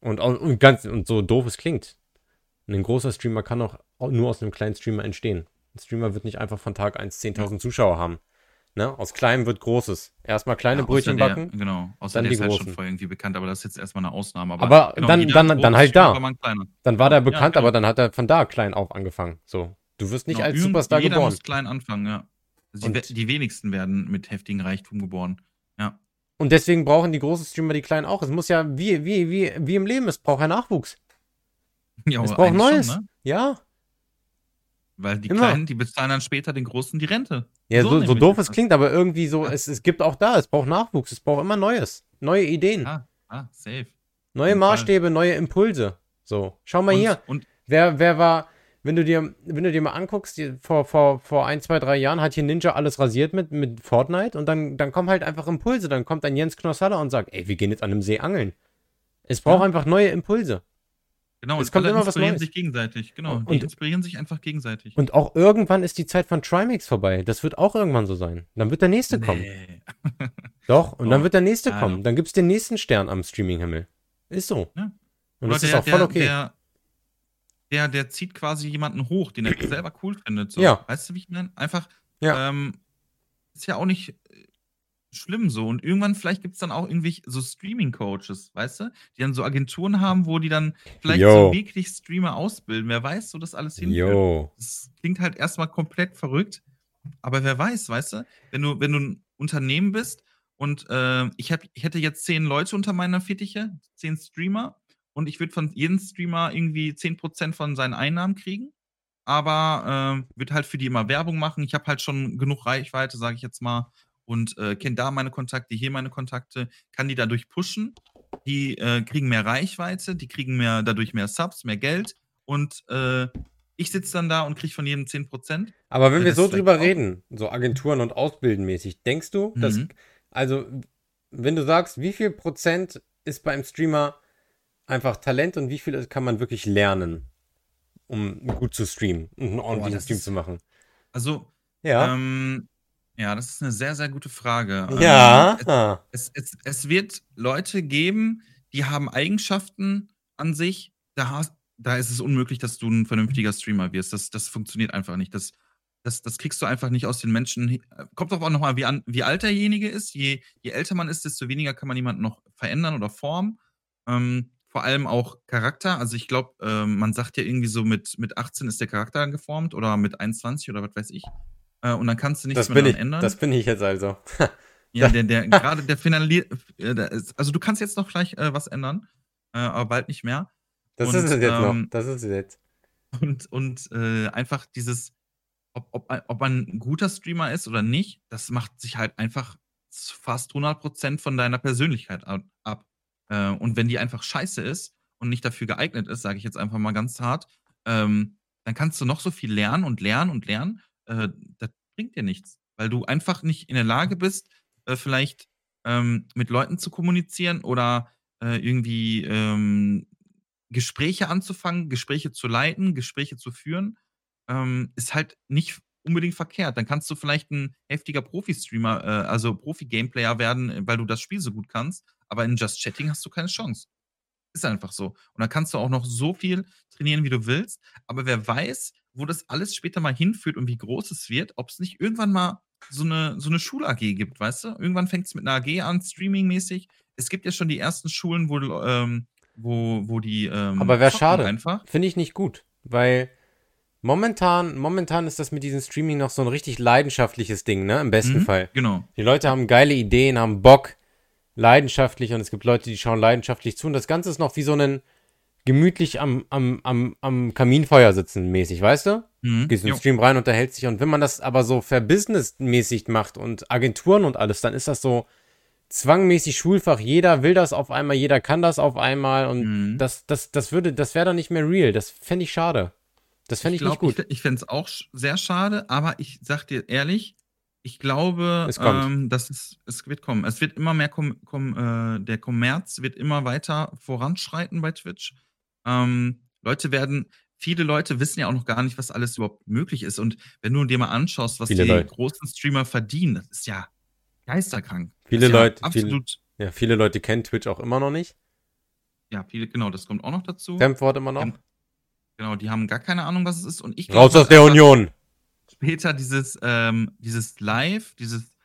Und, und, ganz, und so doof es klingt. Ein großer Streamer kann auch nur aus einem kleinen Streamer entstehen. Ein Streamer wird nicht einfach von Tag 1 10.000 Zuschauer haben. Ne? Aus kleinem wird Großes. Erstmal kleine ja, Brötchen der, backen. Genau, außer dann der die ist halt schon voll irgendwie bekannt, aber das ist jetzt erstmal eine Ausnahme. Aber, aber genau, dann, dann, dann halt da. Dann war der bekannt, ja, genau. aber dann hat er von da klein auf angefangen. So. Du wirst nicht genau, als Superstar jeder geboren. Jeder muss klein anfangen, ja. Also die, die, wenigsten werden mit heftigem Reichtum geboren. Ja. Und deswegen brauchen die großen Streamer die kleinen auch. Es muss ja wie, wie, wie, wie im Leben, es braucht ein Nachwuchs. Ja, es braucht Neues. Schon, ne? Ja. Weil die Immer. Kleinen, die bezahlen dann später den Großen die Rente. Ja, so, so, so doof es klingt, aber irgendwie so, ja. es, es gibt auch da, es braucht Nachwuchs, es braucht immer Neues. Neue Ideen. Ah, ah safe. Neue Maßstäbe, neue Impulse. So, schau mal und, hier. Und wer, wer war, wenn du dir, wenn du dir mal anguckst, die, vor, vor, vor ein, zwei, drei Jahren hat hier Ninja alles rasiert mit, mit Fortnite und dann, dann kommen halt einfach Impulse. Dann kommt ein Jens Knossalla und sagt, ey, wir gehen jetzt an einem See angeln. Es braucht ja. einfach neue Impulse. Genau, es kommt immer was Neues. sich gegenseitig, genau. Und, die inspirieren sich einfach gegenseitig. Und auch irgendwann ist die Zeit von Trimax vorbei. Das wird auch irgendwann so sein. Dann wird der nächste nee. kommen. Doch, und oh. dann wird der nächste ja, kommen. Dann gibt es den nächsten Stern am Streaming-Himmel. Ist so. Ja. Und das der, ist auch voll okay. Der, der, der, zieht quasi jemanden hoch, den er selber cool findet. So. Ja. Weißt du, wie ich meine? Einfach, ja. Ähm, ist ja auch nicht schlimm so. Und irgendwann vielleicht gibt es dann auch irgendwie so Streaming-Coaches, weißt du? Die dann so Agenturen haben, wo die dann vielleicht Yo. so wirklich Streamer ausbilden. Wer weiß, wo das alles hinführt. Das klingt halt erstmal komplett verrückt. Aber wer weiß, weißt du? Wenn du, wenn du ein Unternehmen bist und äh, ich, hab, ich hätte jetzt zehn Leute unter meiner Fittiche, zehn Streamer, und ich würde von jedem Streamer irgendwie 10% von seinen Einnahmen kriegen aber äh, wird halt für die immer Werbung machen. Ich habe halt schon genug Reichweite, sage ich jetzt mal, und äh, kenne da meine Kontakte, hier meine Kontakte, kann die dadurch pushen. Die äh, kriegen mehr Reichweite, die kriegen mehr, dadurch mehr Subs, mehr Geld und äh, ich sitze dann da und kriege von jedem 10%. Aber wenn wir so drüber reden, so Agenturen und Ausbildenmäßig, denkst du, mhm. dass, also, wenn du sagst, wie viel Prozent ist beim Streamer einfach Talent und wie viel kann man wirklich lernen, um gut zu streamen und einen ordentlichen Stream ist, zu machen? Also, ja. Ähm, ja, das ist eine sehr, sehr gute Frage. Ja. Ähm, es, es, es, es, wird Leute geben, die haben Eigenschaften an sich, da, hast, da ist es unmöglich, dass du ein vernünftiger Streamer wirst. Das, das funktioniert einfach nicht. Das, das, das kriegst du einfach nicht aus den Menschen. Kommt doch auch nochmal, wie, wie alt derjenige ist. Je, je älter man ist, desto weniger kann man jemanden noch verändern oder formen. Ähm, vor allem auch Charakter. Also ich glaube, ähm, man sagt ja irgendwie so, mit, mit 18 ist der Charakter geformt oder mit 21 oder was weiß ich äh, und dann kannst du nichts das mehr ich, ändern. Das bin ich jetzt also. ja, der, der gerade der finaliert, äh, also du kannst jetzt noch gleich äh, was ändern, äh, aber bald nicht mehr. Das und, ist es jetzt ähm, noch. Das ist es jetzt. Und, und äh, einfach dieses, ob, ob, ob man ein guter Streamer ist oder nicht, das macht sich halt einfach fast 100% von deiner Persönlichkeit ab. Äh, und wenn die einfach scheiße ist und nicht dafür geeignet ist, sage ich jetzt einfach mal ganz hart, ähm, dann kannst du noch so viel lernen und lernen und lernen äh, das bringt dir nichts, weil du einfach nicht in der Lage bist, äh, vielleicht ähm, mit Leuten zu kommunizieren oder äh, irgendwie ähm, Gespräche anzufangen, Gespräche zu leiten, Gespräche zu führen, ähm, ist halt nicht unbedingt verkehrt. Dann kannst du vielleicht ein heftiger Profi-Streamer, äh, also Profi-Gameplayer werden, weil du das Spiel so gut kannst, aber in Just Chatting hast du keine Chance. Ist einfach so. Und dann kannst du auch noch so viel trainieren, wie du willst. Aber wer weiß, wo das alles später mal hinführt und wie groß es wird, ob es nicht irgendwann mal so eine, so eine Schul-AG gibt, weißt du? Irgendwann fängt es mit einer AG an, streamingmäßig. Es gibt ja schon die ersten Schulen, wo, ähm, wo, wo die. Ähm, Aber wäre schade. Finde ich nicht gut, weil momentan, momentan ist das mit diesem Streaming noch so ein richtig leidenschaftliches Ding, ne? Im besten mhm, Fall. Genau. Die Leute haben geile Ideen, haben Bock, leidenschaftlich und es gibt Leute, die schauen leidenschaftlich zu und das Ganze ist noch wie so ein gemütlich am, am, am, am Kaminfeuer sitzen mäßig, weißt du? Mhm. Gehst in den Stream rein, unterhältst dich und wenn man das aber so verbusinessmäßig macht und Agenturen und alles, dann ist das so zwangmäßig Schulfach. Jeder will das auf einmal, jeder kann das auf einmal und Mhm. das, das, das würde, das wäre dann nicht mehr real. Das fände ich schade. Das fände ich, glaub, nicht gut. Ich, ich fände es auch sehr schade, aber ich sag dir ehrlich, ich glaube, Es ähm, dass es, es wird kommen. Es wird immer mehr, kom, kom, äh, der Kommerz wird immer weiter voranschreiten bei Twitch. Ähm, Leute werden, viele Leute wissen ja auch noch gar nicht, was alles überhaupt möglich ist. Und wenn du dir mal anschaust, was Viele die Leute. großen Streamer verdienen, das ist ja geisterkrank. Viele ja Leute- viele- Absolut. Ja, viele Leute kennen Twitch auch immer noch nicht. Ja, viele, genau, das kommt auch noch dazu. Fremdwort immer noch. Ja, Genau, die haben gar keine Ahnung, was es ist. Und ich Raus glaub, aus der Union. später dieses, ähm, dieses Live, dieses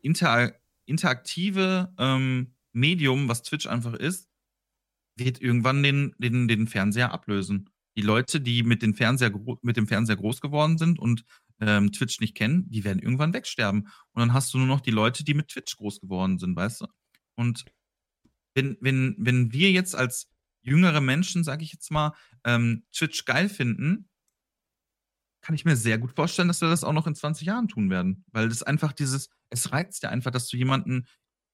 inter interaktive ähm, Medium, was Twitch einfach ist, wird irgendwann den, den, den Fernseher ablösen. Die Leute, die mit, den Fernseher, mit dem Fernseher groß geworden sind und ähm, Twitch nicht kennen, die werden irgendwann wegsterben. Und dann hast du nur noch die Leute, die mit Twitch groß geworden sind, weißt du? Und wenn, wenn, wenn wir jetzt als jüngere Menschen, sage ich jetzt mal, ähm, Twitch geil finden, kann ich mir sehr gut vorstellen, dass wir das auch noch in 20 Jahren tun werden. Weil das einfach dieses, es reizt ja einfach, dass du jemanden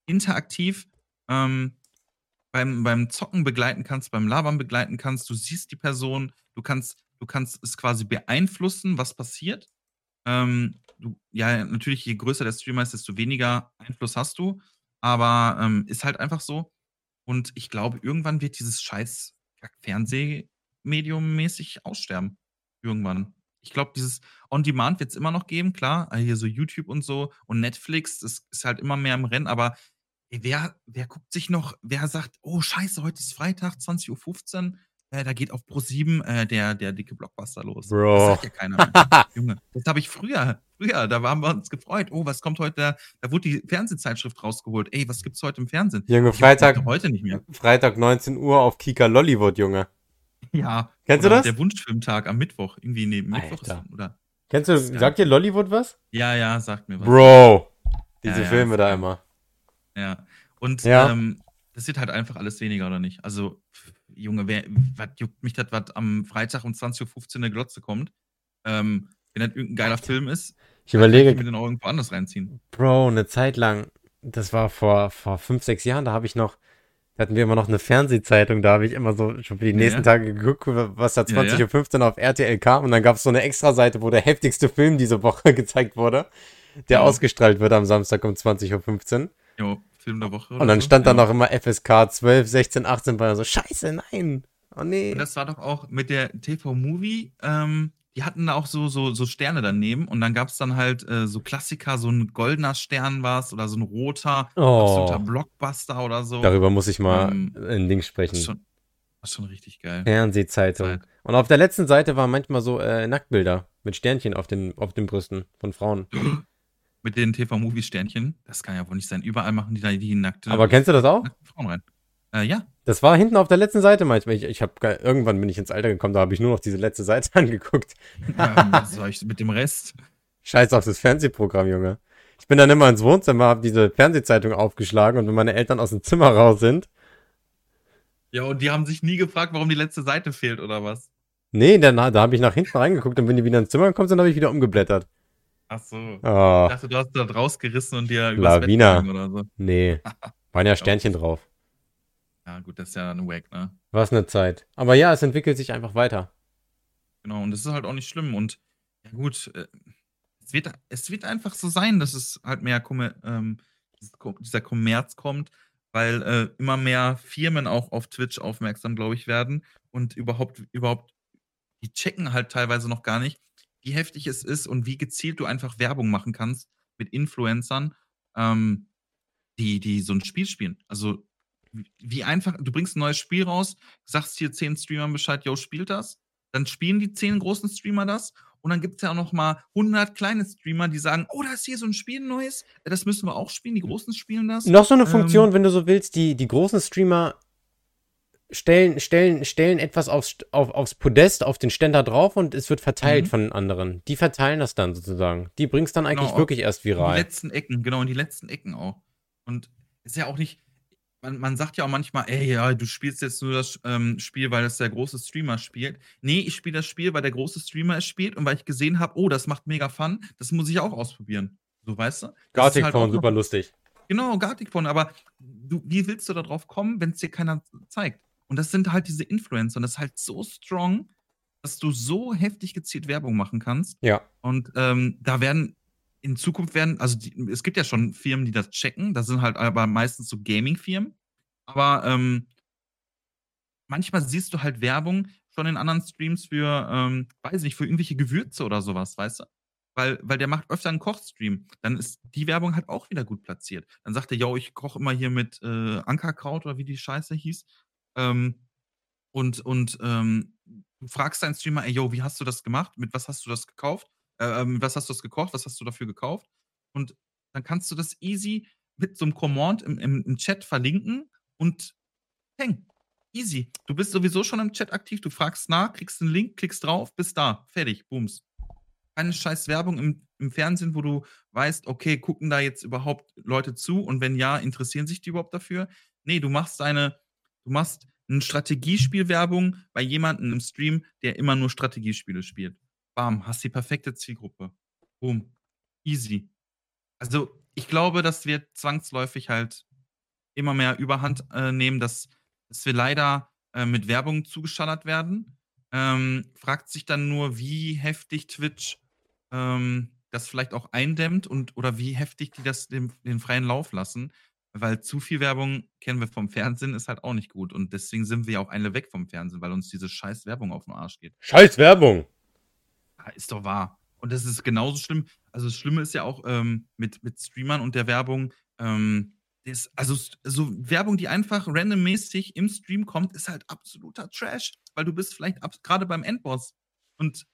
interaktiv ähm, beim, beim Zocken begleiten kannst, beim Labern begleiten kannst. Du siehst die Person, du kannst, du kannst es quasi beeinflussen, was passiert. Ähm, du, ja, natürlich, je größer der Streamer ist, desto weniger Einfluss hast du. Aber ähm, ist halt einfach so. Und ich glaube, irgendwann wird dieses scheiß Fernsehmedium mäßig aussterben. Irgendwann. Ich glaube, dieses On-Demand wird es immer noch geben, klar. äh, Hier so YouTube und so und Netflix, das ist halt immer mehr im Rennen, aber ey, wer, wer guckt sich noch, wer sagt, oh Scheiße, heute ist Freitag, 20.15 Uhr, äh, da geht auf Pro7 äh, der, der dicke Blockbuster los. Bro. Das sagt ja keiner mehr. Junge, das habe ich früher, früher, da haben wir uns gefreut. Oh, was kommt heute, da, da wurde die Fernsehzeitschrift rausgeholt. Ey, was gibt's heute im Fernsehen? Junge, Ich Freitag, Heute nicht mehr. Freitag 19 Uhr auf Kika Lollywood, Junge. Ja. Kennst du das? Der Wunschfilmtag am Mittwoch. Irgendwie, nee, Mittwoch oder? Kennst du, sagt dir Lollywood was? Ja, ja, sagt mir was. Bro. Diese Ja, ja, Filme da immer. Ja. Und Ja. Ähm, das wird halt einfach alles weniger, oder nicht? Also, Junge, wer, was juckt mich das, was am Freitag um 20.15 Uhr in der Glotze kommt? Ähm, wenn das irgendein geiler Film ist, Ich überlege, ich mir den auch irgendwo anders reinziehen. Bro, eine Zeit lang, das war vor, vor fünf, sechs Jahren, da habe ich noch, da hatten wir immer noch eine Fernsehzeitung, da habe ich immer so schon für die nächsten Ja. Tage geguckt, was da Ja, ja. 20.15 Uhr auf RTL kam und dann gab es so eine Extra-Seite, wo der heftigste Film diese Woche gezeigt wurde, der Ja. ausgestrahlt wird am Samstag um 20.15 Uhr. Jo, Film der Woche. Und dann so. stand da Ja. noch immer FSK 12, 16, 18 bei so, scheiße, nein. Oh nee. Und das war doch auch mit der TV-Movie, ähm, die hatten da auch so, so, so Sterne daneben und dann gab es dann halt äh, so Klassiker, so ein goldener Stern war es oder so ein roter, absoluter Oh, Blockbuster oder so. darüber muss ich mal Ähm, ein Ding Das sprechen. ist schon, das ist schon richtig geil. Fernsehzeitung. Zeit. Und auf der letzten Seite waren manchmal so äh, Nacktbilder mit Sternchen auf den, auf den Brüsten von Frauen. Mit den TV-Movie-Sternchen. Das kann ja wohl nicht sein. Überall machen die da die nackte Aber kennst du das auch? Frauen rein. Äh, ja. Das war hinten auf der letzten Seite manchmal. Ich, ich hab, ge- irgendwann bin ich ins Alter gekommen, da habe ich nur noch diese letzte Seite angeguckt. ähm, was soll ich mit dem Rest? Scheiß auf das Fernsehprogramm, Junge. Ich bin dann immer ins Wohnzimmer, habe diese Fernsehzeitung aufgeschlagen und wenn meine Eltern aus dem Zimmer raus sind, Ja, und die haben sich nie gefragt, warum die letzte Seite fehlt oder was? nee, dann, da habe ich nach hinten reingeguckt und wenn die wieder ins Zimmer gekommen sind, habe ich wieder umgeblättert. Ach so. Ich Oh, dachte, du hast da rausgerissen und dir übers Bett Lawina. gegangen oder so. nee. Waren ja Sternchen drauf. Ja, gut, das ist ja ein Wack, ne? Was eine Zeit. Aber ja, es entwickelt sich einfach weiter. Genau, und das ist halt auch nicht schlimm. Und ja gut, äh, es wird, es wird einfach so sein, dass es halt mehr Kommer ähm, dieser Kommerz kommt, weil äh, immer mehr Firmen auch auf Twitch aufmerksam, glaube ich, werden und überhaupt, überhaupt, die checken halt teilweise noch gar nicht, wie heftig es ist und wie gezielt du einfach Werbung machen kannst mit Influencern, ähm, die, die so ein Spiel spielen. Also wie- einfach, du bringst ein neues Spiel raus, sagst hier zehn Streamern Bescheid, yo, spielt das. Dann spielen die zehn großen Streamer das und dann gibt es ja auch noch mal 100 kleine Streamer, die sagen, oh, da ist hier so ein Spiel neues, äh, das müssen wir auch spielen, die Großen spielen das. Noch so eine Ähm, Funktion, wenn du so willst, die, die großen Streamer stellen, stellen, stellen etwas aufs, auf, aufs Podest, auf den Ständer drauf und es wird verteilt Mhm. von den anderen. Die verteilen das dann sozusagen. Die bringst dann eigentlich Genau, wirklich erst In die viral. letzten Ecken, genau, in die letzten Ecken auch. Und ist ja auch nicht, man, man sagt ja auch manchmal, ey, ja, du spielst jetzt nur das ähm, Spiel, weil das der große Streamer spielt. Nee, ich spiele das Spiel, weil der große Streamer es spielt und weil ich gesehen habe, oh, das macht mega Fun, das muss ich auch ausprobieren. So, weißt du? Gartic halt noch- super lustig. Genau, Gartic Porn, aber du, wie willst du da drauf kommen, wenn es dir keiner zeigt? Und das sind halt diese Influencer und das ist halt so strong, dass du so heftig gezielt Werbung machen kannst. Ja. Und ähm, da werden in Zukunft werden, also die, es gibt ja schon Firmen, die das checken, das sind halt aber meistens so Gaming-Firmen. Aber ähm, manchmal siehst du halt Werbung schon in anderen Streams für, ähm, weiß nicht, für irgendwelche Gewürze oder sowas, weißt du? Weil, weil der macht öfter einen Kochstream. Dann ist die Werbung halt auch wieder gut platziert. Dann sagt er, yo, ich koche immer hier mit äh, Ankerkraut oder wie die Scheiße hieß. Ähm, und und ähm, du fragst deinen Streamer, ey, yo, wie hast du das gemacht? Mit was hast du das gekauft? Äh, ähm, was hast du das gekocht? Was hast du dafür gekauft? Und dann kannst du das easy mit so einem Command im, im, im Chat verlinken und peng, easy. Du bist sowieso schon im Chat aktiv, du fragst nach, kriegst einen Link, klickst drauf, bist da, fertig, booms. Keine scheiß Werbung im, im Fernsehen, wo du weißt, okay, gucken da jetzt überhaupt Leute zu und wenn ja, interessieren sich die überhaupt dafür? Nee, du machst deine, du machst eine Strategiespielwerbung bei jemandem im Stream, der immer nur Strategiespiele spielt. Bam, hast die perfekte Zielgruppe. Boom. Easy. Also, ich glaube, dass wir zwangsläufig halt immer mehr Überhand äh, nehmen, dass, dass wir leider äh, mit Werbung zugeschallert werden. Ähm, fragt sich dann nur, wie heftig Twitch ähm, das vielleicht auch eindämmt und oder wie heftig die das den, den freien Lauf lassen. Weil zu viel Werbung kennen wir vom Fernsehen, ist halt auch nicht gut. Und deswegen sind wir auch eine weg vom Fernsehen, weil uns diese scheiß Werbung auf den Arsch geht. Scheiß Werbung! Ist doch wahr. Und das ist genauso schlimm. Also das Schlimme ist ja auch ähm, mit, mit Streamern und der Werbung, ähm, das, also so Werbung, die einfach randommäßig im Stream kommt, ist halt absoluter Trash, weil du bist vielleicht gerade beim Endboss und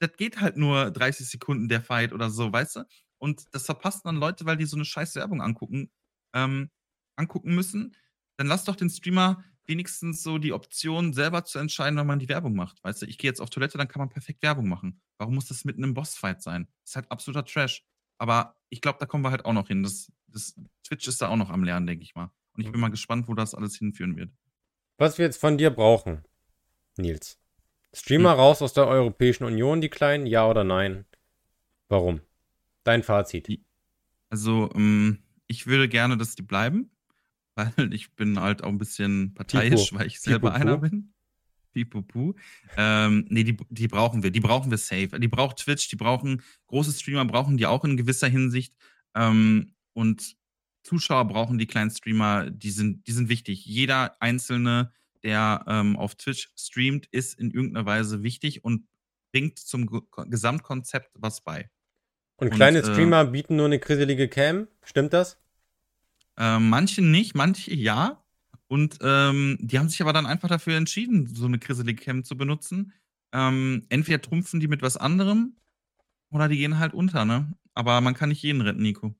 das geht halt nur 30 Sekunden der Fight oder so, weißt du? Und das verpassen dann Leute, weil die so eine scheiß Werbung angucken, ähm, angucken müssen. Dann lass doch den Streamer wenigstens so die Option, selber zu entscheiden, wann man die Werbung macht. Weißt du, ich gehe jetzt auf Toilette, dann kann man perfekt Werbung machen. Warum muss das mitten im Bossfight sein? Das ist halt absoluter Trash. Aber ich glaube, da kommen wir halt auch noch hin. Das, das, Twitch ist da auch noch am Lernen, denke ich mal. Und ich bin mal gespannt, wo das alles hinführen wird. Was wir jetzt von dir brauchen, Nils. Streamer hm. raus aus der Europäischen Union, die Kleinen, ja oder nein? Warum? Dein Fazit. Also, ähm, ich würde gerne, dass die bleiben, weil ich bin halt auch ein bisschen parteiisch, Pipo. weil ich selber Pipo einer bin. Pipopu. Ähm, nee, die, die brauchen wir. Die brauchen wir safe. Die braucht Twitch, die brauchen, große Streamer brauchen die auch in gewisser Hinsicht. Ähm, und Zuschauer brauchen die kleinen Streamer, die sind, die sind wichtig. Jeder einzelne, der ähm, auf Twitch streamt, ist in irgendeiner Weise wichtig und bringt zum G Gesamtkonzept was bei. Und, und kleine äh, Streamer bieten nur eine kriselige Cam, stimmt das? Äh, manche nicht, manche ja. Und ähm, die haben sich aber dann einfach dafür entschieden, so eine kriselige Cam zu benutzen. Ähm, entweder trumpfen die mit was anderem oder die gehen halt unter, ne? Aber man kann nicht jeden retten, Nico.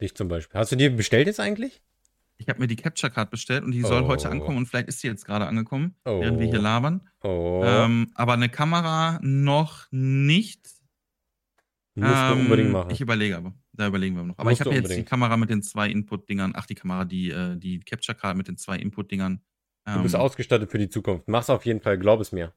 Dich zum Beispiel. Hast du dir bestellt jetzt eigentlich? Ich habe mir die Capture Card bestellt und die soll oh. heute ankommen und vielleicht ist sie jetzt gerade angekommen, oh. während wir hier labern. Oh. Ähm, aber eine Kamera noch nicht. Musst ähm, unbedingt machen. Ich überlege aber. Da überlegen wir noch. Aber Musst ich habe jetzt die Kamera mit den zwei Input-Dingern. Ach, die Kamera, die, äh, die Capture Card mit den zwei Input-Dingern. Ähm, du bist ähm, ausgestattet für die Zukunft. Mach's auf jeden Fall, glaub es mir.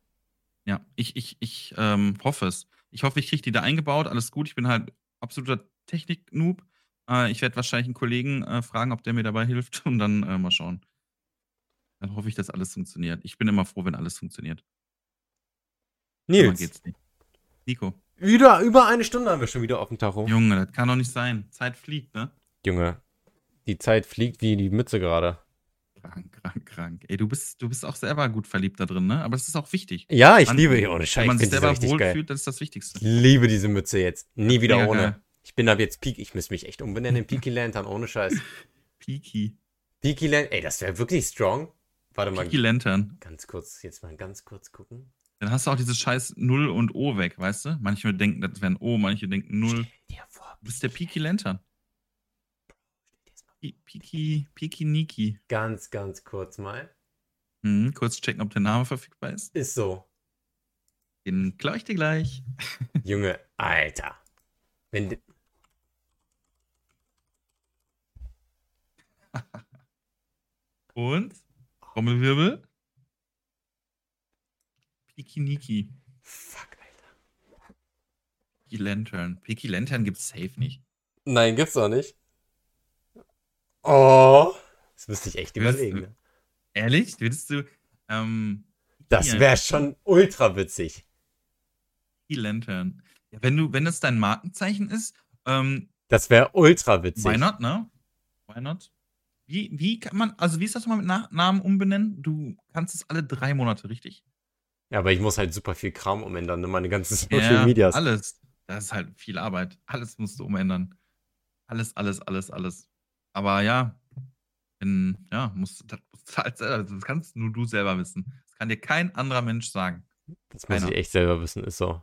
Ja, ich, ich, ich ähm, hoffe es. Ich hoffe, ich kriege die da eingebaut. Alles gut. Ich bin halt absoluter Technik-Noob. Äh, ich werde wahrscheinlich einen Kollegen äh, fragen, ob der mir dabei hilft und dann äh, mal schauen. Dann hoffe ich, dass alles funktioniert. Ich bin immer froh, wenn alles funktioniert. Nils. Geht's nicht. Nico. Wieder über eine Stunde haben wir schon wieder auf dem Tacho. Junge, das kann doch nicht sein. Zeit fliegt, ne? Junge, die Zeit fliegt wie die Mütze gerade. Krank, krank, krank. Ey, du bist, du bist auch selber gut verliebt da drin, ne? Aber das ist auch wichtig. Ja, ich Man, liebe die ohne Scheiß. Wenn man sich selber wohlfühlt, das ist das Wichtigste. Ich liebe diese Mütze jetzt. Nie wieder ohne. Geil. Ich bin ab jetzt Peak. Ich muss mich echt umbenennen in Peaky Lantern, ohne Scheiß. Peaky. Peaky Lantern. Ey, das wäre wirklich strong. Warte mal. Peaky Lantern. Ganz kurz, jetzt mal ganz kurz gucken. Dann hast du auch dieses scheiß Null und O weg, weißt du? Manche denken, das wäre ein O, manche denken Null. Vor, du bist der Peaky Lantern. Piki, Piki Niki. Ganz, ganz kurz mal. Mhm, kurz checken, ob der Name verfügbar ist. Ist so. Den klau ich dir gleich. Junge, Alter. Wenn. Und? Trommelwirbel? Pikiniki. Fuck, Alter. Piki Lantern. Piki Lantern gibt's safe nicht. Nein, gibt's auch nicht. Oh, das müsste ich echt Würdest überlegen. du- Ne? Ehrlich? Würdest du, ähm, Das wäre schon ultra witzig. Lantern. Ja, wenn du, wenn es dein Markenzeichen ist, ähm, Das wäre ultra witzig. why not, ne? Why not? Wie, wie kann man, also wie ist das mal mit Na Namen umbenennen? Du kannst es alle drei Monate, richtig? Ja, aber ich muss halt super viel Kram umändern, ne? meine ganzen Social Medias. alles. Das ist halt viel Arbeit. Alles musst du umändern. Alles, alles, alles, alles. Aber ja, wenn, ja, musst, das, halt das kannst nur du selber wissen. Das kann dir kein anderer Mensch sagen. Das muss keiner. ich echt selber wissen, ist so.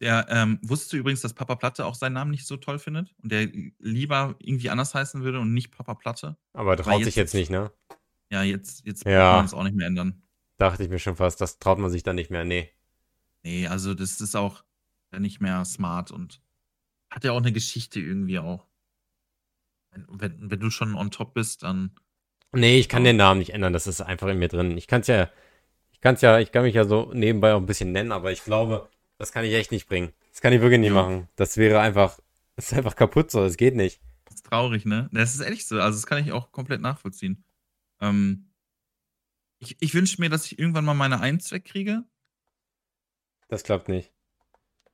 Der, ähm, wusstest du übrigens, dass Papa Platte auch seinen Namen nicht so toll findet? Und der lieber irgendwie anders heißen würde und nicht Papa Platte? Aber traut sich jetzt- jetzt nicht, ne? Ja, jetzt, jetzt Ja. kann man es auch nicht mehr ändern. Dachte ich mir schon fast, das traut man sich dann nicht mehr. Nee. Nee, also das ist auch nicht mehr smart und hat ja auch eine Geschichte irgendwie auch. Wenn, wenn, du schon on top bist, dann. Nee, ich kann den Namen nicht ändern, das ist einfach in mir drin. Ich kann es ja, ich kann es ja, ich kann mich ja so nebenbei auch ein bisschen nennen, aber ich glaube, das kann ich echt nicht bringen. Das kann ich wirklich nicht Ja. machen. Das wäre einfach, das ist einfach kaputt so, das geht nicht. Das ist traurig, ne? Das ist ehrlich so. Also, das kann ich auch komplett nachvollziehen. Ähm, ich ich wünsche mir, dass ich irgendwann mal meine Eins wegkriege, Das klappt nicht.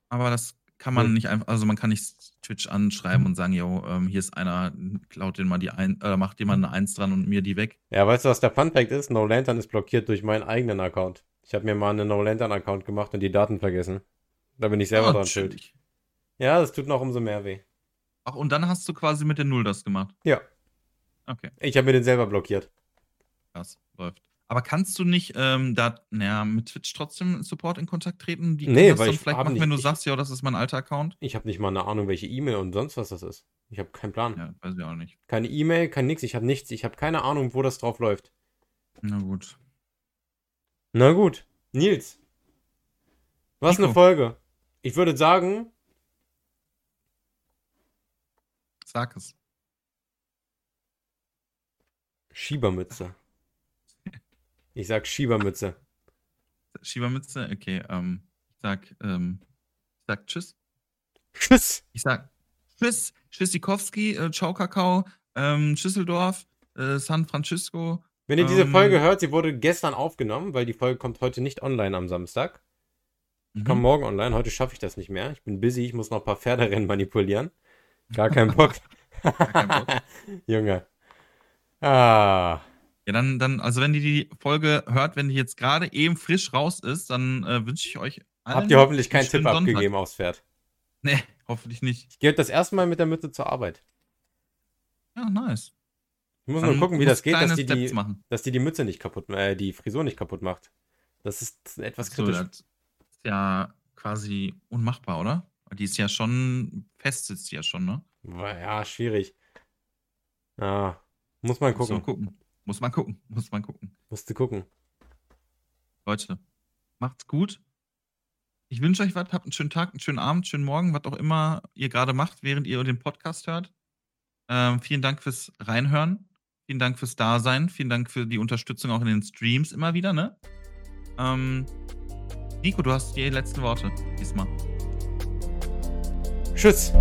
aber das kann man Hm. nicht einfach. Also, man kann nicht Twitch anschreiben und sagen: Jo, ähm, hier ist einer, klaut den mal die Eins, oder macht jemand eine Eins dran und mir die weg. Ja, weißt du, was der Funfact ist? No Lantern ist blockiert durch meinen eigenen Account. Ich habe mir mal einen No Lantern Account gemacht und die Daten vergessen. Da bin ich selber Ah, dran schuld. chillig. Ja, das tut noch umso mehr weh. Ach, und dann hast du quasi mit der Null das gemacht. Ja, Okay. ich habe mir den selber blockiert. Krass, läuft. Aber kannst du nicht ähm, da, naja, mit Twitch trotzdem Support in Kontakt treten? Die Nee, weil ich vielleicht machen, nicht- wenn du ich- sagst, ja, das ist mein alter Account. Ich habe nicht mal eine Ahnung, welche E-Mail und sonst was das ist. Ich habe keinen Plan. Ja, weiß ich auch nicht. Keine E-Mail, kein nix. Ich habe nichts. Ich habe keine Ahnung, wo das drauf läuft. Na gut. Na gut. Nils. Was Nico. eine Folge. Ich würde sagen, Sag es. Schiebermütze. Ich sag Schiebermütze. Schiebermütze, okay, ähm, ich sag, ähm, ich sag Tschüss. Tschüss. Ich sag Tschüss, Tschüssikowski, äh, Ciao Kakao, ähm, Schüsseldorf, äh, San Francisco. Wenn ihr diese Ähm. Folge hört, sie wurde gestern aufgenommen, weil die Folge kommt heute nicht online am Samstag. Mhm. Kommt morgen online. Heute schaffe ich das nicht mehr. Ich bin busy. Ich muss noch ein paar Pferderennen manipulieren. Gar keinen Bock. keinen Bock. Junge. Ah. Ja, dann, dann, also wenn ihr die Folge hört, wenn die jetzt gerade eben frisch raus ist, dann äh, wünsche ich euch allen Habt ihr hoffentlich keinen Tipp Sonntag. abgegeben aufs Pferd? Nee, hoffentlich nicht. Ich gehe das erste Mal mit der Mütze zur Arbeit. Ja, nice. Ich muss Dann nur gucken, wie das geht, dass die, die, dass die die Mütze nicht kaputt, äh, die Frisur nicht kaputt macht. Das ist etwas So, kritisch. das ist ja quasi unmachbar, oder? Die ist ja schon fest, sitzt die ja schon, ne? Ja, schwierig. Ja, muss man Muss man gucken. Muss man gucken. Muss man gucken. Musste gucken. Leute, macht's gut. Ich wünsche euch was, habt einen schönen Tag, einen schönen Abend, einen schönen Morgen, was auch immer ihr gerade macht, während ihr den Podcast hört. Ähm, vielen Dank fürs Reinhören. Vielen Dank fürs Dasein. Vielen Dank für die Unterstützung auch in den Streams immer wieder, ne? Ähm, Nico, du hast die letzten Worte diesmal. Tschüss.